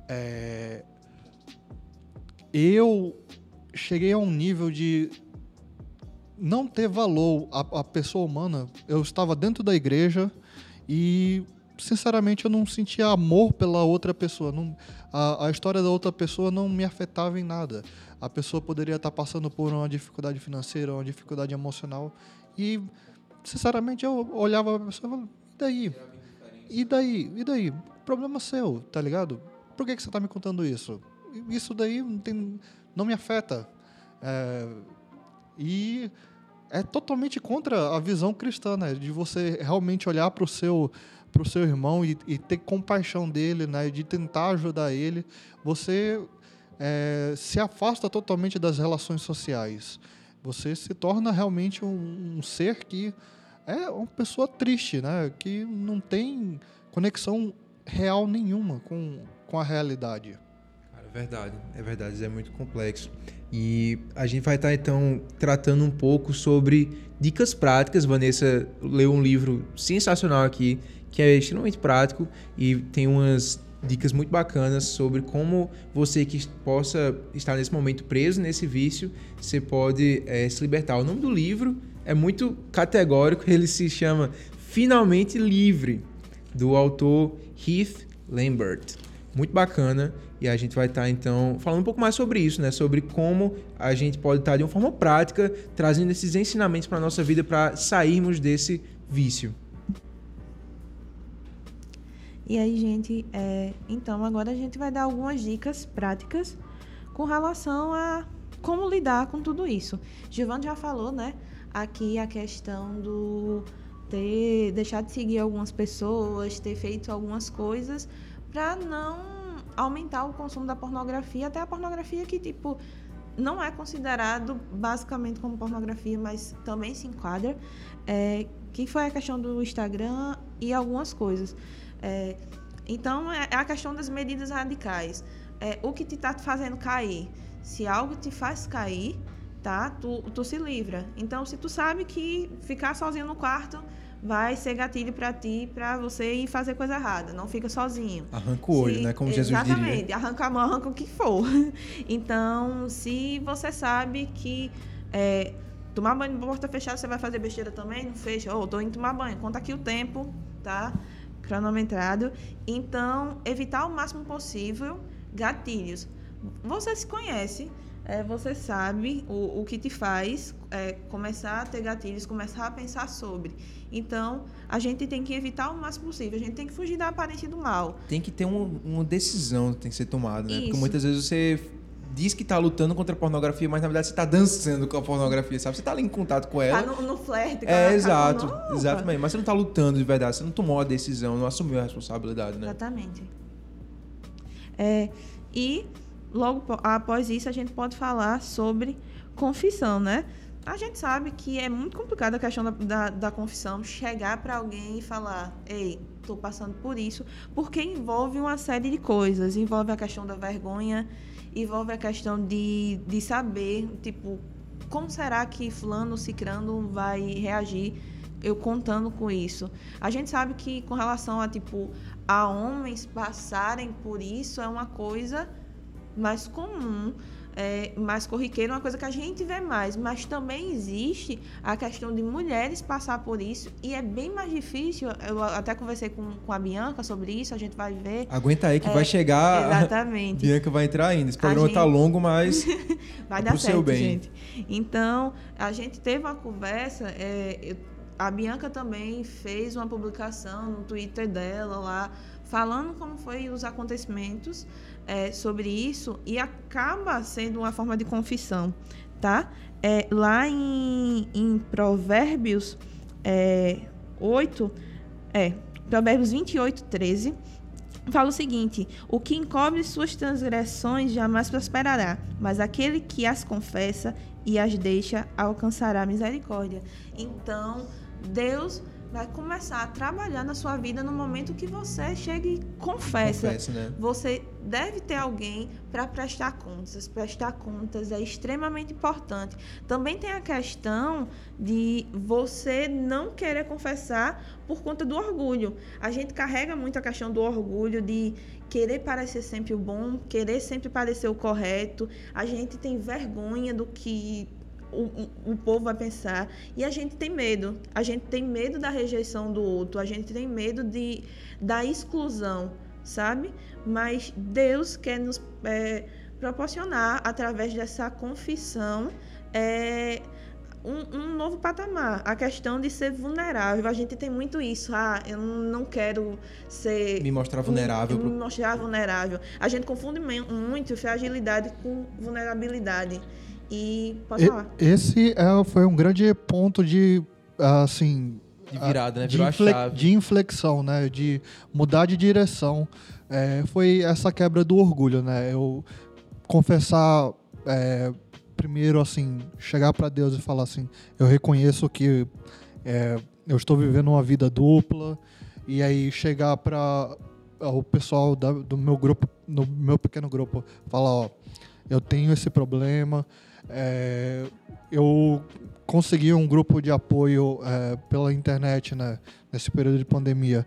É, eu cheguei a um nível de não ter valor a, a pessoa humana. Eu estava dentro da igreja e sinceramente eu não sentia amor pela outra pessoa. Não, a, a, história da outra pessoa não me afetava em nada. A pessoa poderia estar passando por uma dificuldade financeira, uma dificuldade emocional e sinceramente eu olhava a pessoa e falava, e daí? E daí? E daí? Problema seu, tá ligado? Por que, que você tá me contando isso? Isso daí não, tem, não me afeta. É, e é totalmente contra a visão cristã, né? De você realmente olhar para o seu para o seu irmão e, e, ter compaixão dele, né? De tentar ajudar ele. Você é, se afasta totalmente das relações sociais. Você se torna realmente um, um ser que é uma pessoa triste, né? Que não tem conexão real nenhuma com, com a realidade. Cara, é verdade, é verdade, é muito complexo. E a gente vai estar então tratando um pouco sobre dicas práticas. Vanessa leu um livro sensacional aqui, que é extremamente prático e tem umas dicas muito bacanas sobre como você que possa estar nesse momento preso nesse vício, você pode é, se libertar. O nome do livro é muito categórico, [laughs] ele se chama Finalmente Livre, do autor Heath Lambert. Muito bacana. E a gente vai estar, então, falando um pouco mais sobre isso, né? Sobre como a gente pode estar, de uma forma prática, trazendo esses ensinamentos para a nossa vida para sairmos desse vício. E aí, gente, é, então agora a gente vai dar algumas dicas práticas com relação a como lidar com tudo isso. Giovanni já falou, né? Aqui a questão do ter deixado de seguir algumas pessoas, ter feito algumas coisas para não aumentar o consumo da pornografia, até a pornografia que tipo não é considerado basicamente como pornografia, mas também se enquadra, é, que foi a questão do Instagram e algumas coisas. É, então, é, é a questão das medidas radicais. É, o que te está fazendo cair? Se algo te faz cair, tá? Tu, tu se livra. Então, se tu sabe que ficar sozinho no quarto vai ser gatilho para ti, para você ir fazer coisa errada. Não fica sozinho. Arranca o olho, se, né? Como Jesus diria. Exatamente. Arranca a mão, arranca o que for. [laughs] Então, se você sabe que é, tomar banho de porta fechada, você vai fazer besteira também, não fecha. Ô, oh, tô indo tomar banho. Conta aqui o tempo, tá? cronometrado. Então, evitar o máximo possível gatilhos. Você se conhece, é, você sabe o, o que te faz é, começar a ter gatilhos, começar a pensar sobre. Então, a gente tem que evitar o máximo possível. A gente tem que fugir da aparência do mal. Tem que ter um, uma decisão que tem que ser tomada, né? Isso. Porque muitas vezes você diz que tá lutando contra a pornografia, mas na verdade você tá dançando com a pornografia, sabe? Você tá ali em contato com ela. Tá no, no flerte. Com é, exato. Exatamente. Mas você não tá lutando de verdade, você não tomou a decisão, não assumiu a responsabilidade, né? Exatamente. É, e logo após isso a gente pode falar sobre confissão, né? A gente sabe que é muito complicado a questão da, da, da confissão, chegar para alguém e falar, ei, estou passando por isso, porque envolve uma série de coisas. Envolve a questão da vergonha, envolve a questão de, de saber, tipo, como será que fulano, cicrano vai reagir eu contando com isso. A gente sabe que com relação a, tipo, a homens passarem por isso é uma coisa mais comum é, mais corriqueiro, uma coisa que a gente vê mais, mas também existe a questão de mulheres passar por isso e é bem mais difícil. Eu até conversei com, com a Bianca sobre isso, a gente vai ver. Aguenta aí que é, vai chegar. Exatamente. [laughs] Bianca vai entrar ainda. Esse programa está longo, mas. [laughs] vai dar certo, bem. gente. Então, a gente teve uma conversa. É, a Bianca também fez uma publicação no Twitter dela lá falando como foi os acontecimentos é, sobre isso e acaba sendo uma forma de confissão, tá? É, lá em, em Provérbios é, 8, é, Provérbios 28, 13, fala o seguinte: O que encobre suas transgressões jamais prosperará, mas aquele que as confessa e as deixa alcançará misericórdia. Então, Deus vai começar a trabalhar na sua vida no momento que você chega e confessa. Confesse, né? Você deve ter alguém para prestar contas. Prestar contas é extremamente importante. Também tem a questão de você não querer confessar por conta do orgulho. A gente carrega muito a questão do orgulho de querer parecer sempre o bom, querer sempre parecer o correto. A gente tem vergonha do que o, o, povo vai pensar. E a gente tem medo. A gente tem medo da rejeição do outro. A gente tem medo de, da exclusão, sabe? Mas Deus quer nos é, proporcionar, através dessa confissão, é, um, um, novo patamar. A questão de ser vulnerável. A gente tem muito isso. Ah, eu não quero ser. Me mostrar vulnerável. Me mostrar vulnerável. A gente confunde muito fragilidade com vulnerabilidade. E pode e, falar. Esse é, foi um grande ponto de assim de virada, né? De, infle de, inflexão, né? De mudar de direção. É, foi essa quebra do orgulho, né? Eu confessar é, primeiro assim, chegar para Deus e falar assim, eu reconheço que é, eu estou vivendo uma vida dupla e aí chegar para o pessoal da, do meu grupo, no meu pequeno grupo, falar, ó, eu tenho esse problema, é, eu consegui um grupo de apoio é, pela internet, né, nesse período de pandemia.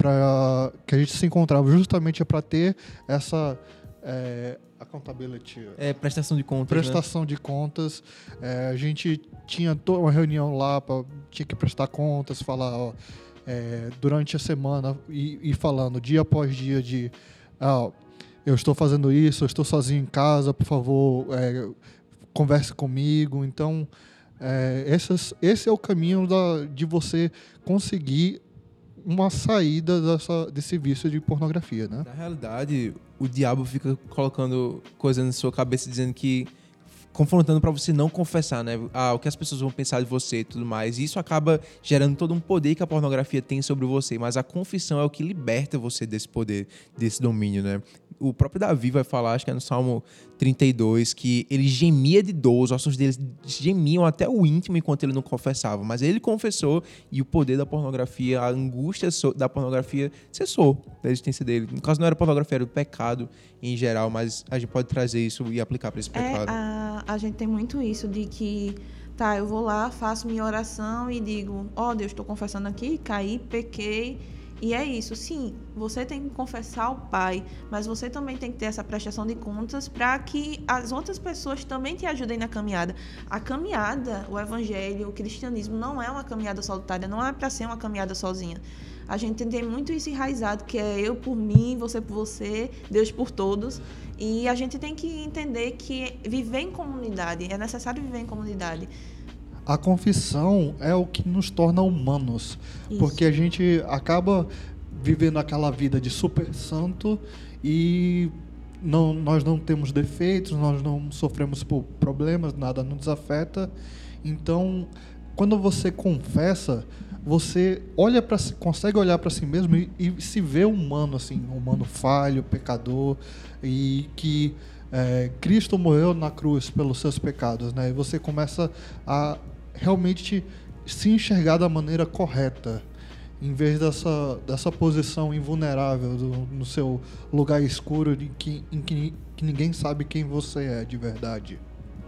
Para que a gente se encontrava justamente para ter essa é, accountability. É, prestação de contas. Né? Prestação né? de contas. É, a gente tinha toda uma reunião lá, pra, tinha que prestar contas, falar ó, é, durante a semana e, e, falando dia após dia de ah, eu estou fazendo isso, eu estou sozinho em casa, por favor, é, converse comigo. Então, é, essas, esse é o caminho da, de você conseguir uma saída dessa, desse vício de pornografia, né? Na realidade, o diabo fica colocando coisas na sua cabeça dizendo que confrontando para você não confessar, né? Ah, o que as pessoas vão pensar de você e tudo mais. E isso acaba gerando todo um poder que a pornografia tem sobre você, mas a confissão é o que liberta você desse poder, desse domínio, né? O próprio Davi vai falar, acho que é no Salmo 32, que ele gemia de dor, os ossos dele gemiam até o íntimo enquanto ele não confessava. Mas ele confessou e o poder da pornografia, a angústia da pornografia cessou da existência dele. No caso, não era pornografia, era o pecado em geral, mas a gente pode trazer isso e aplicar para esse é, pecado. É, a, a gente tem muito isso de que tá, eu vou lá, faço minha oração e digo, ó oh, Deus, estou confessando aqui, caí, pequei e é isso, sim, você tem que confessar ao Pai, mas você também tem que ter essa prestação de contas para que as outras pessoas também te ajudem na caminhada. A caminhada, o evangelho, o cristianismo não é uma caminhada solitária, não é para ser uma caminhada sozinha. A gente tem muito isso enraizado, que é eu por mim, você por você, Deus por todos. E a gente tem que entender que viver em comunidade, é necessário viver em comunidade a confissão é o que nos torna humanos. Isso. Porque a gente acaba vivendo aquela vida de super santo e não, nós não temos defeitos, nós não sofremos por problemas, nada nos afeta. Então, quando você confessa, você olha para consegue olhar para si mesmo e, e, se vê humano assim, humano falho, pecador e que é, Cristo morreu na cruz pelos seus pecados, né? E você começa a realmente se enxergar da maneira correta, em vez dessa, dessa posição invulnerável do, no seu lugar escuro em, que, em que, que ninguém sabe quem você é de verdade.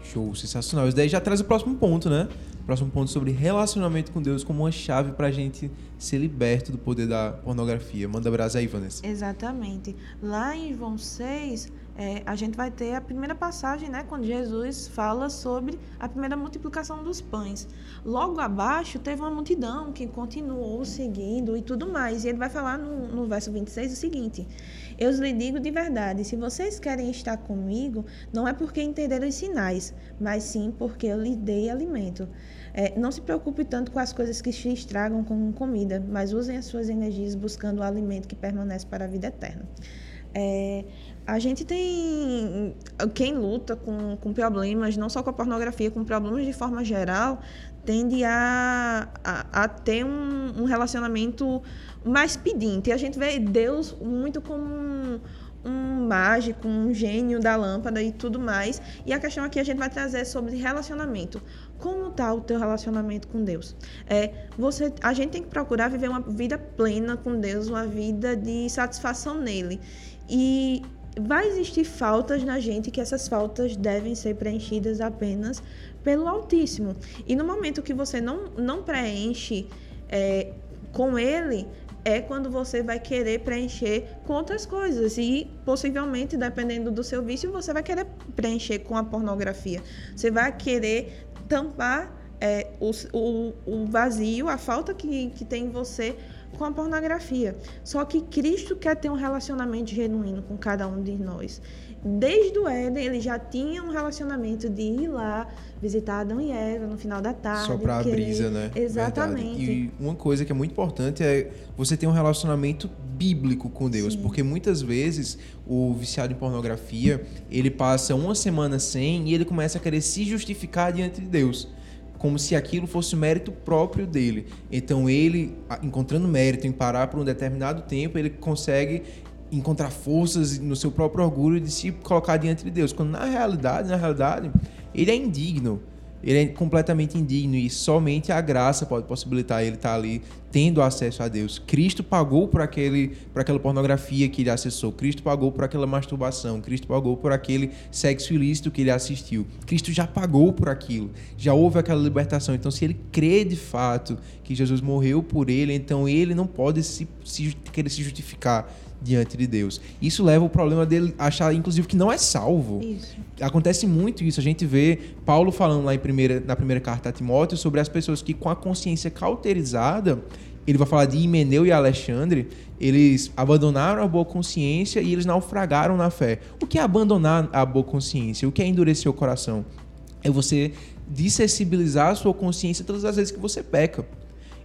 Show, sensacional. Isso daí já traz o próximo ponto, né? O próximo ponto sobre relacionamento com Deus como uma chave para a gente ser liberto do poder da pornografia. Manda brasa aí, Vanessa. Exatamente. Lá em João 6, é, a gente vai ter a primeira passagem, né, quando Jesus fala sobre a primeira multiplicação dos pães. Logo abaixo teve uma multidão que continuou seguindo e tudo mais. E ele vai falar no, no verso 26 o seguinte: Eu lhe digo de verdade, se vocês querem estar comigo, não é porque entenderam os sinais, mas sim porque eu lhe dei alimento. É, não se preocupe tanto com as coisas que se estragam como comida, mas usem as suas energias buscando o alimento que permanece para a vida eterna. É, a gente tem. Quem luta com, com problemas, não só com a pornografia, com problemas de forma geral, tende a, a, a ter um, um, relacionamento mais pedinte. E a gente vê Deus muito como um, um mágico, um gênio da lâmpada e tudo mais. E a questão aqui a gente vai trazer sobre relacionamento. Como está o teu relacionamento com Deus? É, você, a gente tem que procurar viver uma vida plena com Deus, uma vida de satisfação nele. E vai existir faltas na gente que essas faltas devem ser preenchidas apenas pelo Altíssimo. E no momento que você não, não preenche é, com ele, é quando você vai querer preencher com outras coisas. E possivelmente, dependendo do seu vício, você vai querer preencher com a pornografia. Você vai querer tampar é, o, o, o vazio, a falta que, que tem em você com a pornografia. Só que Cristo quer ter um relacionamento genuíno com cada um de nós. Desde o Éden, ele já tinha um relacionamento de ir lá visitar Adão e Eva no final da tarde. Só para a brisa, né? Exatamente. Verdade. E uma coisa que é muito importante é você ter um relacionamento bíblico com Deus, Sim. porque muitas vezes o viciado em pornografia, ele passa uma semana sem e ele começa a querer se justificar diante de Deus como se aquilo fosse mérito próprio dele. Então ele, encontrando mérito em parar por um determinado tempo, ele consegue encontrar forças no seu próprio orgulho de se colocar diante de Deus, quando na realidade, na realidade, ele é indigno. Ele é completamente indigno e somente a graça pode possibilitar ele estar ali tendo acesso a Deus. Cristo pagou por, aquele, por aquela pornografia que ele acessou. Cristo pagou por aquela masturbação. Cristo pagou por aquele sexo ilícito que ele assistiu. Cristo já pagou por aquilo. Já houve aquela libertação. Então, se ele crê de fato que Jesus morreu por ele, então ele não pode se, se querer se justificar diante de Deus. Isso leva ao problema dele achar, inclusive, que não é salvo. Isso. Acontece muito isso. A gente vê Paulo falando lá em primeira, na primeira carta a Timóteo sobre as pessoas que, com a consciência cauterizada, ele vai falar de Himeneu e Alexandre, eles abandonaram a boa consciência e eles naufragaram na fé. O que é abandonar a boa consciência? O que é endurecer o coração? É você dessensibilizar a sua consciência todas as vezes que você peca.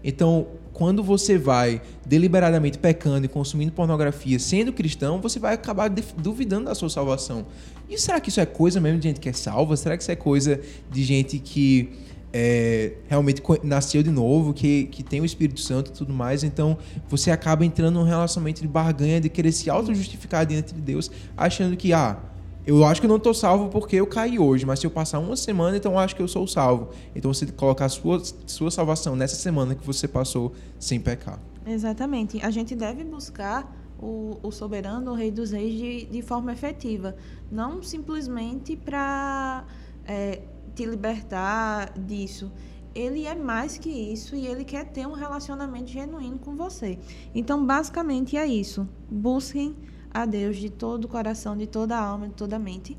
Então, quando você vai deliberadamente pecando e consumindo pornografia sendo cristão, você vai acabar duvidando da sua salvação. E será que isso é coisa mesmo de gente que é salva? Será que isso é coisa de gente que é, realmente nasceu de novo, que, que tem o Espírito Santo e tudo mais? Então você acaba entrando num relacionamento de barganha, de querer se auto-justificar diante de Deus, achando que, ah, eu acho que eu não estou salvo porque eu caí hoje, mas se eu passar uma semana, então eu acho que eu sou salvo. Então você colocar a sua, sua salvação nessa semana que você passou sem pecar. Exatamente. A gente deve buscar o, o soberano, o rei dos reis, de, de forma efetiva. Não simplesmente para é, te libertar disso. Ele é mais que isso e ele quer ter um relacionamento genuíno com você. Então, basicamente é isso. Busquem a Deus de todo o coração, de toda a alma, de toda a mente.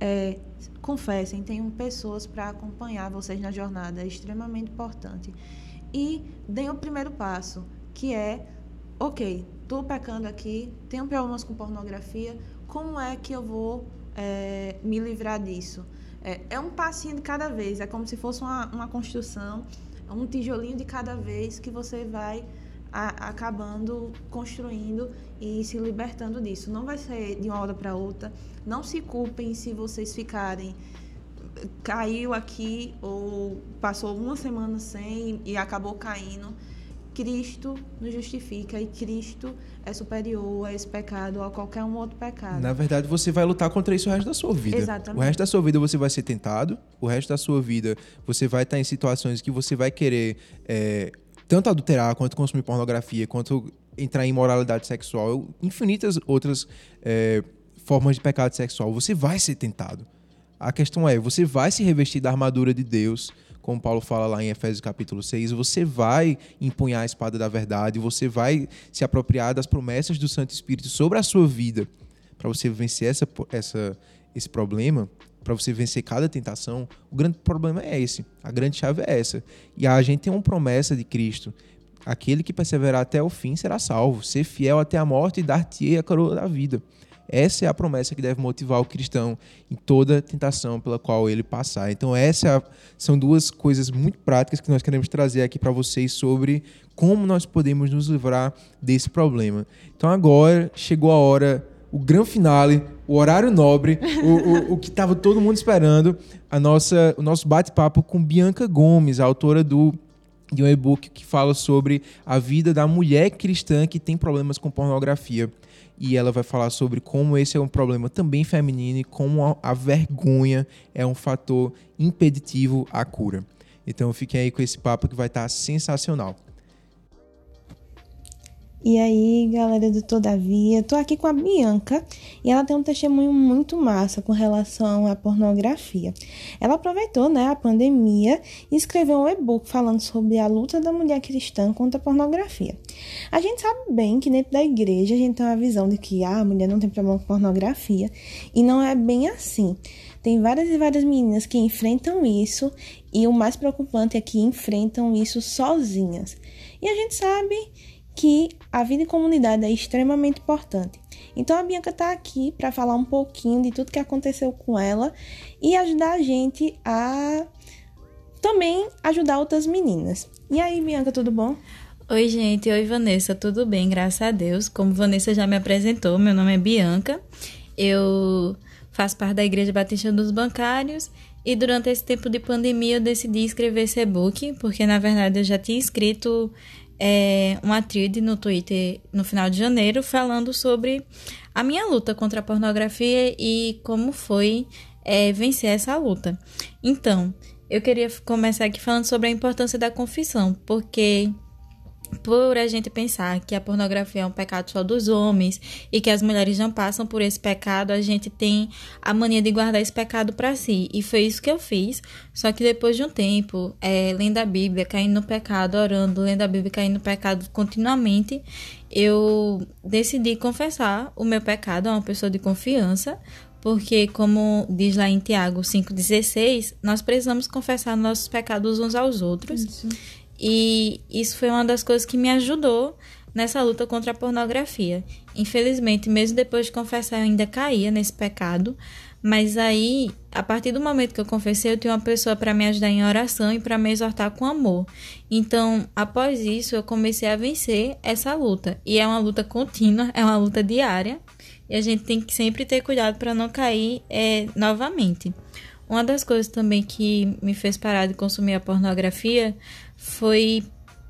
É, confessem, tenham pessoas para acompanhar vocês na jornada, é extremamente importante. E deem o primeiro passo, que é, ok, estou pecando aqui, tenho problemas com pornografia, como é que eu vou é, me livrar disso? É, é, um passinho de cada vez, é como se fosse uma, uma construção, um tijolinho de cada vez que você vai a, acabando construindo e se libertando disso. Não vai ser de uma hora para outra. Não se culpem se vocês ficarem caiu aqui ou passou uma semana sem e acabou caindo. Cristo nos justifica e Cristo é superior a esse pecado ou a qualquer um outro pecado. Na verdade, você vai lutar contra isso o resto da sua vida. Exatamente. O resto da sua vida você vai ser tentado, o resto da sua vida você vai estar em situações que você vai querer é, tanto adulterar, quanto consumir pornografia, quanto entrar em moralidade sexual, infinitas outras é, formas de pecado sexual, você vai ser tentado. A questão é, você vai se revestir da armadura de Deus, como Paulo fala lá em Efésios capítulo 6, você vai empunhar a espada da verdade, você vai se apropriar das promessas do Santo Espírito sobre a sua vida, para você vencer essa, essa, esse problema, para você vencer cada tentação, o grande problema é esse. A grande chave é essa. E a gente tem uma promessa de Cristo. Aquele que perseverar até o fim será salvo. Ser fiel até a morte e dar-te a coroa da vida. Essa é a promessa que deve motivar o cristão em toda tentação pela qual ele passar. Então, essas é são duas coisas muito práticas que nós queremos trazer aqui para vocês sobre como nós podemos nos livrar desse problema. Então, agora chegou a hora o grande finale, o horário nobre, o, o, o que estava todo mundo esperando, a nossa, o nosso bate-papo com Bianca Gomes, autora do de um e-book que fala sobre a vida da mulher cristã que tem problemas com pornografia. E ela vai falar sobre como esse é um problema também feminino e como a, a vergonha é um fator impeditivo à cura. Então fiquem aí com esse papo que vai estar sensacional. E aí, galera do Todavia, tô aqui com a Bianca e ela tem um testemunho muito massa com relação à pornografia. Ela aproveitou, né, a pandemia e escreveu um e-book falando sobre a luta da mulher cristã contra a pornografia. A gente sabe bem que dentro da igreja a gente tem uma visão de que ah, a mulher não tem problema com pornografia e não é bem assim. Tem várias e várias meninas que enfrentam isso e o mais preocupante é que enfrentam isso sozinhas. E a gente sabe que a vida em comunidade é extremamente importante. Então a Bianca está aqui para falar um pouquinho de tudo que aconteceu com ela e ajudar a gente a também ajudar outras meninas. E aí, Bianca, tudo bom? Oi, gente. Oi, Vanessa. Tudo bem? Graças a Deus. Como Vanessa já me apresentou, meu nome é Bianca. Eu faço parte da Igreja Batista dos Bancários e durante esse tempo de pandemia eu decidi escrever esse e-book, porque na verdade eu já tinha escrito é, uma thread no Twitter no final de janeiro falando sobre a minha luta contra a pornografia e como foi é, vencer essa luta. Então, eu queria começar aqui falando sobre a importância da confissão, porque por a gente pensar que a pornografia é um pecado só dos homens e que as mulheres não passam por esse pecado, a gente tem a mania de guardar esse pecado para si. E foi isso que eu fiz. Só que depois de um tempo, é, lendo a Bíblia, caindo no pecado, orando, lendo a Bíblia, caindo no pecado continuamente, eu decidi confessar o meu pecado a uma pessoa de confiança, porque, como diz lá em Tiago 5,16, nós precisamos confessar nossos pecados uns aos outros. Isso. E isso foi uma das coisas que me ajudou nessa luta contra a pornografia. Infelizmente, mesmo depois de confessar, eu ainda caía nesse pecado. Mas aí, a partir do momento que eu confessei, eu tinha uma pessoa para me ajudar em oração e para me exortar com amor. Então, após isso, eu comecei a vencer essa luta. E é uma luta contínua, é uma luta diária. E a gente tem que sempre ter cuidado para não cair é, novamente. Uma das coisas também que me fez parar de consumir a pornografia foi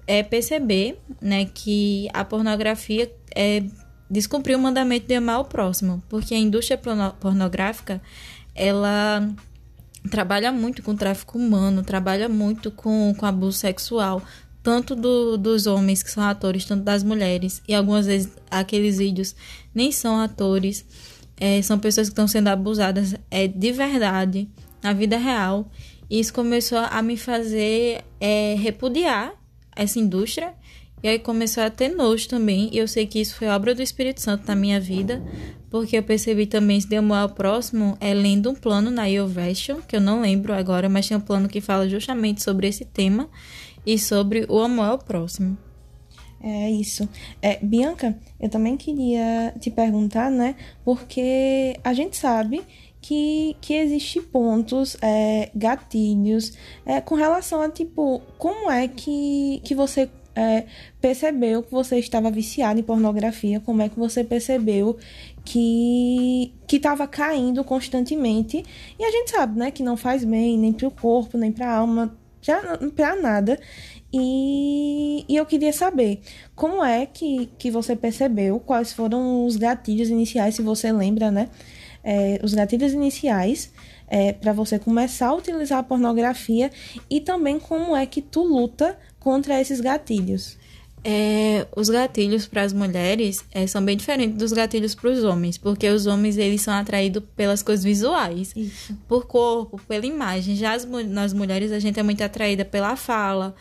é, perceber né, que a pornografia é, descumpriu o mandamento de amar o próximo, porque a indústria pornográfica ela trabalha muito com tráfico humano, trabalha muito com, com abuso sexual, tanto do, dos homens que são atores, tanto das mulheres, e algumas vezes aqueles vídeos nem são atores, é, são pessoas que estão sendo abusadas é, de verdade, na vida real. Isso começou a me fazer é, repudiar essa indústria. E aí começou a ter nojo também. E eu sei que isso foi obra do Espírito Santo na minha vida. Porque eu percebi também se deu amor ao próximo é lendo um plano na Iovation, que eu não lembro agora, mas tem um plano que fala justamente sobre esse tema e sobre o amor ao próximo. É isso. É, Bianca, eu também queria te perguntar, né? Porque a gente sabe que, que existe pontos, é, gatilhos, é, com relação a, tipo, como é que, que você é, percebeu que você estava viciado em pornografia, como é que você percebeu que que estava caindo constantemente e a gente sabe, né, que não faz bem nem para o corpo nem para a alma, para nada. E, e eu queria saber como é que, que você percebeu, quais foram os gatilhos iniciais, se você lembra, né? É, os gatilhos iniciais é, para você começar a utilizar a pornografia e também como é que tu luta contra esses gatilhos. É, os gatilhos para as mulheres é, são bem diferentes dos gatilhos para os homens, porque os homens eles são atraídos pelas coisas visuais, Isso. por corpo, pela imagem. Já as, nós mulheres a gente é muito atraída pela fala,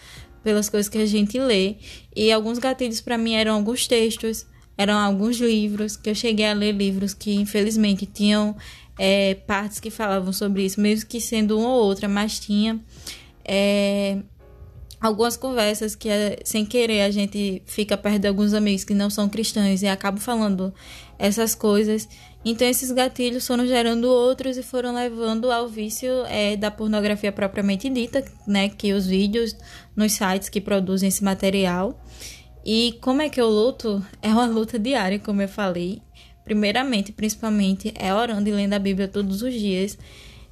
pelas coisas que a gente lê. E alguns gatilhos para mim eram alguns textos, eram alguns livros que eu cheguei a ler livros que infelizmente tinham é, partes que falavam sobre isso, mesmo que sendo uma ou outra, mas tinha é, algumas conversas que sem querer a gente fica perto de alguns amigos que não são cristãos e acaba falando essas coisas. Então esses gatilhos foram gerando outros e foram levando ao vício é, da pornografia propriamente dita, né? Que os vídeos nos sites que produzem esse material e como é que eu luto? É uma luta diária, como eu falei. Primeiramente, principalmente, é orando e lendo a Bíblia todos os dias.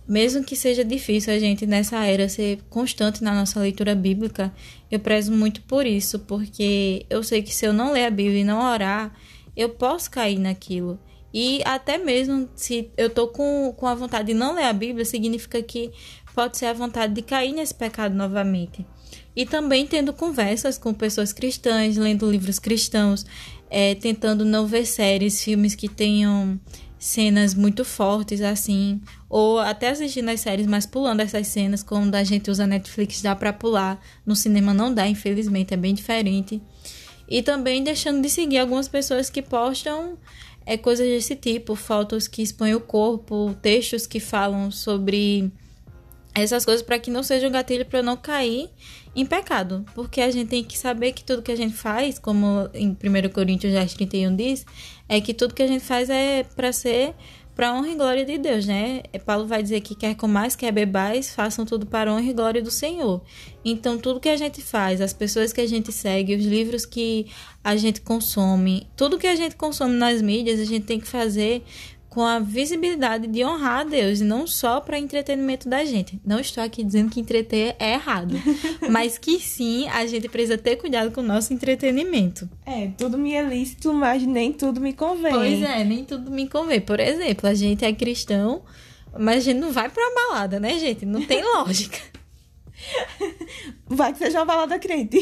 Mesmo que seja difícil a gente nessa era ser constante na nossa leitura bíblica, eu prezo muito por isso, porque eu sei que se eu não ler a Bíblia e não orar, eu posso cair naquilo. E até mesmo se eu tô com, com a vontade de não ler a Bíblia, significa que pode ser a vontade de cair nesse pecado novamente e também tendo conversas com pessoas cristãs, lendo livros cristãos, é, tentando não ver séries, filmes que tenham cenas muito fortes assim, ou até assistindo as séries, mas pulando essas cenas, quando a gente usa Netflix dá para pular, no cinema não dá, infelizmente, é bem diferente. E também deixando de seguir algumas pessoas que postam é, coisas desse tipo, fotos que expõem o corpo, textos que falam sobre essas coisas para que não seja um gatilho para eu não cair em pecado, porque a gente tem que saber que tudo que a gente faz, como em 1 Coríntios 10, 31 diz, é que tudo que a gente faz é para ser para honra e glória de Deus, né? Paulo vai dizer que quer mais quer bebais, façam tudo para honra e glória do Senhor. Então, tudo que a gente faz, as pessoas que a gente segue, os livros que a gente consome, tudo que a gente consome nas mídias, a gente tem que fazer com a visibilidade de honrar a Deus e não só para entretenimento da gente. Não estou aqui dizendo que entreter é errado, [laughs] mas que sim, a gente precisa ter cuidado com o nosso entretenimento. É, tudo me é lícito, mas nem tudo me convém. Pois é, nem tudo me convém. Por exemplo, a gente é cristão, mas a gente não vai pra balada, né, gente? Não tem [laughs] lógica. Vai que seja uma balada crente.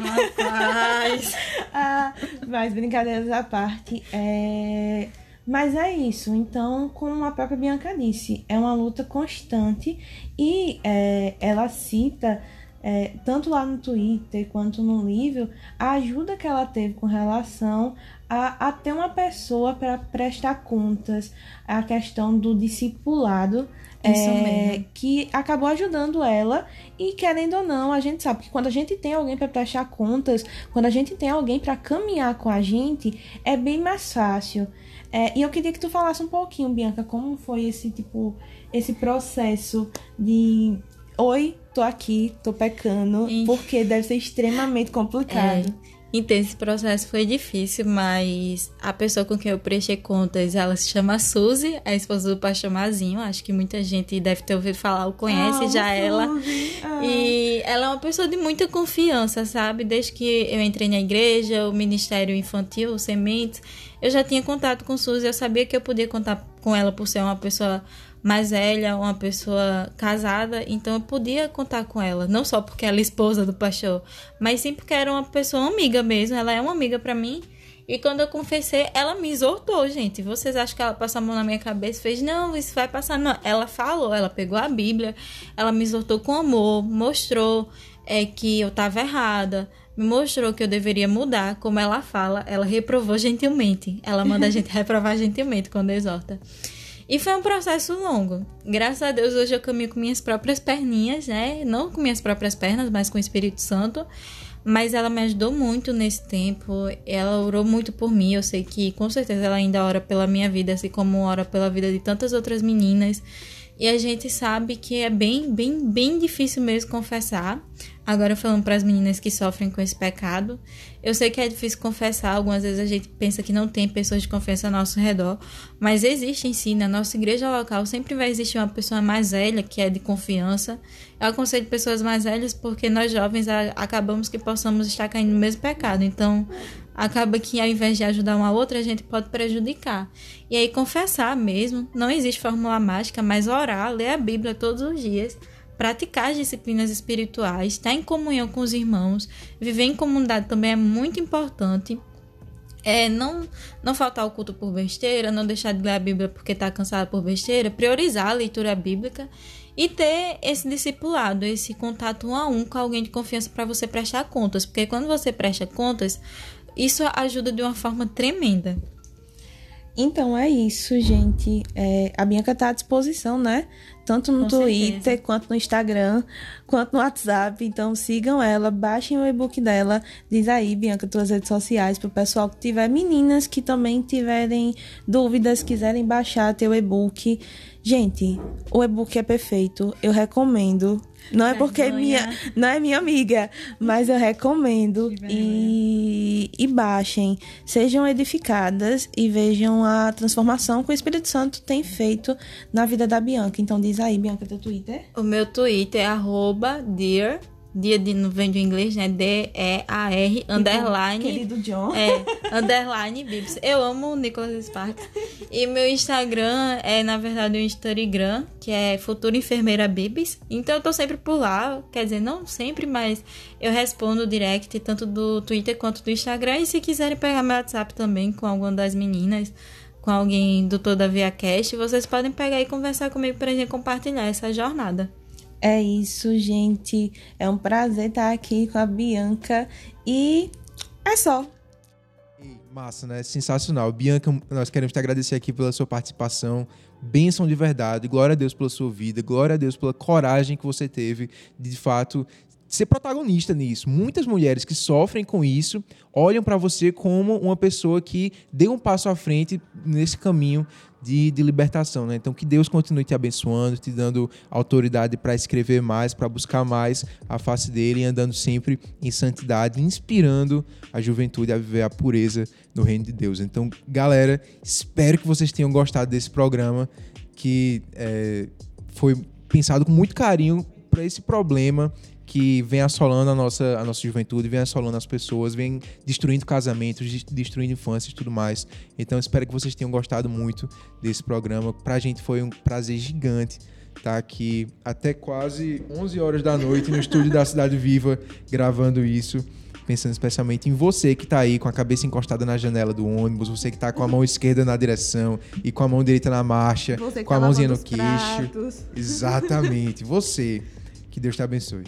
Rapaz. [laughs] ah, mas brincadeiras à parte, é... mas é isso. Então, como a própria Bianca disse, é uma luta constante e é, ela cita é, tanto lá no Twitter quanto no livro, a ajuda que ela teve com relação a, a ter uma pessoa para prestar contas, a questão do discipulado. É, que acabou ajudando ela e querendo ou não, a gente sabe que quando a gente tem alguém para prestar contas, quando a gente tem alguém para caminhar com a gente, é bem mais fácil. É, e eu queria que tu falasse um pouquinho, Bianca, como foi esse tipo, esse processo de oi, tô aqui, tô pecando, Ih. porque deve ser extremamente complicado. É. Então, esse processo foi difícil, mas a pessoa com quem eu prestei contas, ela se chama Suzy, a esposa do pastor Mazinho. Acho que muita gente deve ter ouvido falar ou conhece Ah, já ela. Ah. E ela é uma pessoa de muita confiança, sabe? Desde que eu entrei na igreja, o Ministério Infantil, o Sementes, eu já tinha contato com Suzy, eu sabia que eu podia contar com ela por ser uma pessoa mais velha, uma pessoa casada, então eu podia contar com ela, não só porque ela é esposa do pastor, mas sim porque era uma pessoa amiga mesmo, ela é uma amiga pra mim. E quando eu confessei, ela me exortou, gente. Vocês acham que ela passou a mão na minha cabeça e fez, não, isso vai passar. Não, ela falou, ela pegou a Bíblia, ela me exortou com amor, mostrou é, que eu estava errada, me mostrou que eu deveria mudar. Como ela fala, ela reprovou gentilmente. Ela manda a gente [laughs] reprovar gentilmente quando exorta. E foi um processo longo. Graças a Deus, hoje eu caminho com minhas próprias perninhas, né? Não com minhas próprias pernas, mas com o Espírito Santo. Mas ela me ajudou muito nesse tempo. Ela orou muito por mim. Eu sei que com certeza ela ainda ora pela minha vida, assim como ora pela vida de tantas outras meninas. E a gente sabe que é bem, bem, bem difícil mesmo confessar. Agora falando para as meninas que sofrem com esse pecado, eu sei que é difícil confessar. Algumas vezes a gente pensa que não tem pessoas de confiança ao nosso redor, mas existe em si. Na nossa igreja local sempre vai existir uma pessoa mais velha que é de confiança. Eu aconselho pessoas mais velhas porque nós jovens acabamos que possamos estar caindo no mesmo pecado. Então acaba que ao invés de ajudar uma outra, a gente pode prejudicar. E aí confessar mesmo, não existe fórmula mágica, mas orar, ler a Bíblia todos os dias, praticar as disciplinas espirituais, estar em comunhão com os irmãos, viver em comunidade também é muito importante. É, não, não faltar o culto por besteira, não deixar de ler a Bíblia porque está cansado por besteira, priorizar a leitura bíblica e ter esse discipulado, esse contato um a um com alguém de confiança para você prestar contas, porque quando você presta contas, isso ajuda de uma forma tremenda. Então é isso, gente. É, a Bianca tá à disposição, né? Tanto no Com Twitter, certeza. quanto no Instagram, quanto no WhatsApp. Então sigam ela, baixem o e-book dela. Diz aí, Bianca, tuas redes sociais pro pessoal que tiver meninas que também tiverem dúvidas, quiserem baixar teu e-book. Gente, o e-book é perfeito. Eu recomendo. Não é porque é minha, não é minha amiga, mas eu recomendo e, e baixem, sejam edificadas e vejam a transformação que o Espírito Santo tem feito na vida da Bianca. Então diz aí, Bianca, teu Twitter. O meu Twitter é arroba dear, dia de, não vem inglês, né? D-E-A-R, underline. Querido John. É, underline Bibs. Eu amo o Nicholas Sparks. E meu Instagram é, na verdade, o Instagram, que é Futura Enfermeira Bibs. Então eu tô sempre por lá. Quer dizer, não sempre, mas eu respondo direct, tanto do Twitter quanto do Instagram. E se quiserem pegar meu WhatsApp também com alguma das meninas, com alguém do Toda Via Cast, vocês podem pegar e conversar comigo pra gente compartilhar essa jornada. É isso, gente. É um prazer estar aqui com a Bianca e é só. Massa, né? Sensacional. Bianca, nós queremos te agradecer aqui pela sua participação. Bênção de verdade. Glória a Deus pela sua vida. Glória a Deus pela coragem que você teve de, de fato, ser protagonista nisso. Muitas mulheres que sofrem com isso olham para você como uma pessoa que deu um passo à frente nesse caminho de, de libertação, né? Então que Deus continue te abençoando, te dando autoridade para escrever mais, para buscar mais a face dele e andando sempre em santidade, inspirando a juventude a viver a pureza no reino de Deus. Então, galera, espero que vocês tenham gostado desse programa que é, foi pensado com muito carinho para esse problema que vem assolando a nossa, a nossa juventude, vem assolando as pessoas, vem destruindo casamentos, des- destruindo infâncias e tudo mais. Então, espero que vocês tenham gostado muito desse programa. Pra gente foi um prazer gigante tá aqui até quase 11 horas da noite no estúdio da Cidade Viva gravando isso. Pensando especialmente em você que tá aí com a cabeça encostada na janela do ônibus, você que tá com a mão esquerda na direção e com a mão direita na marcha, com a tá mãozinha no queixo. Exatamente, você. Que Deus te abençoe.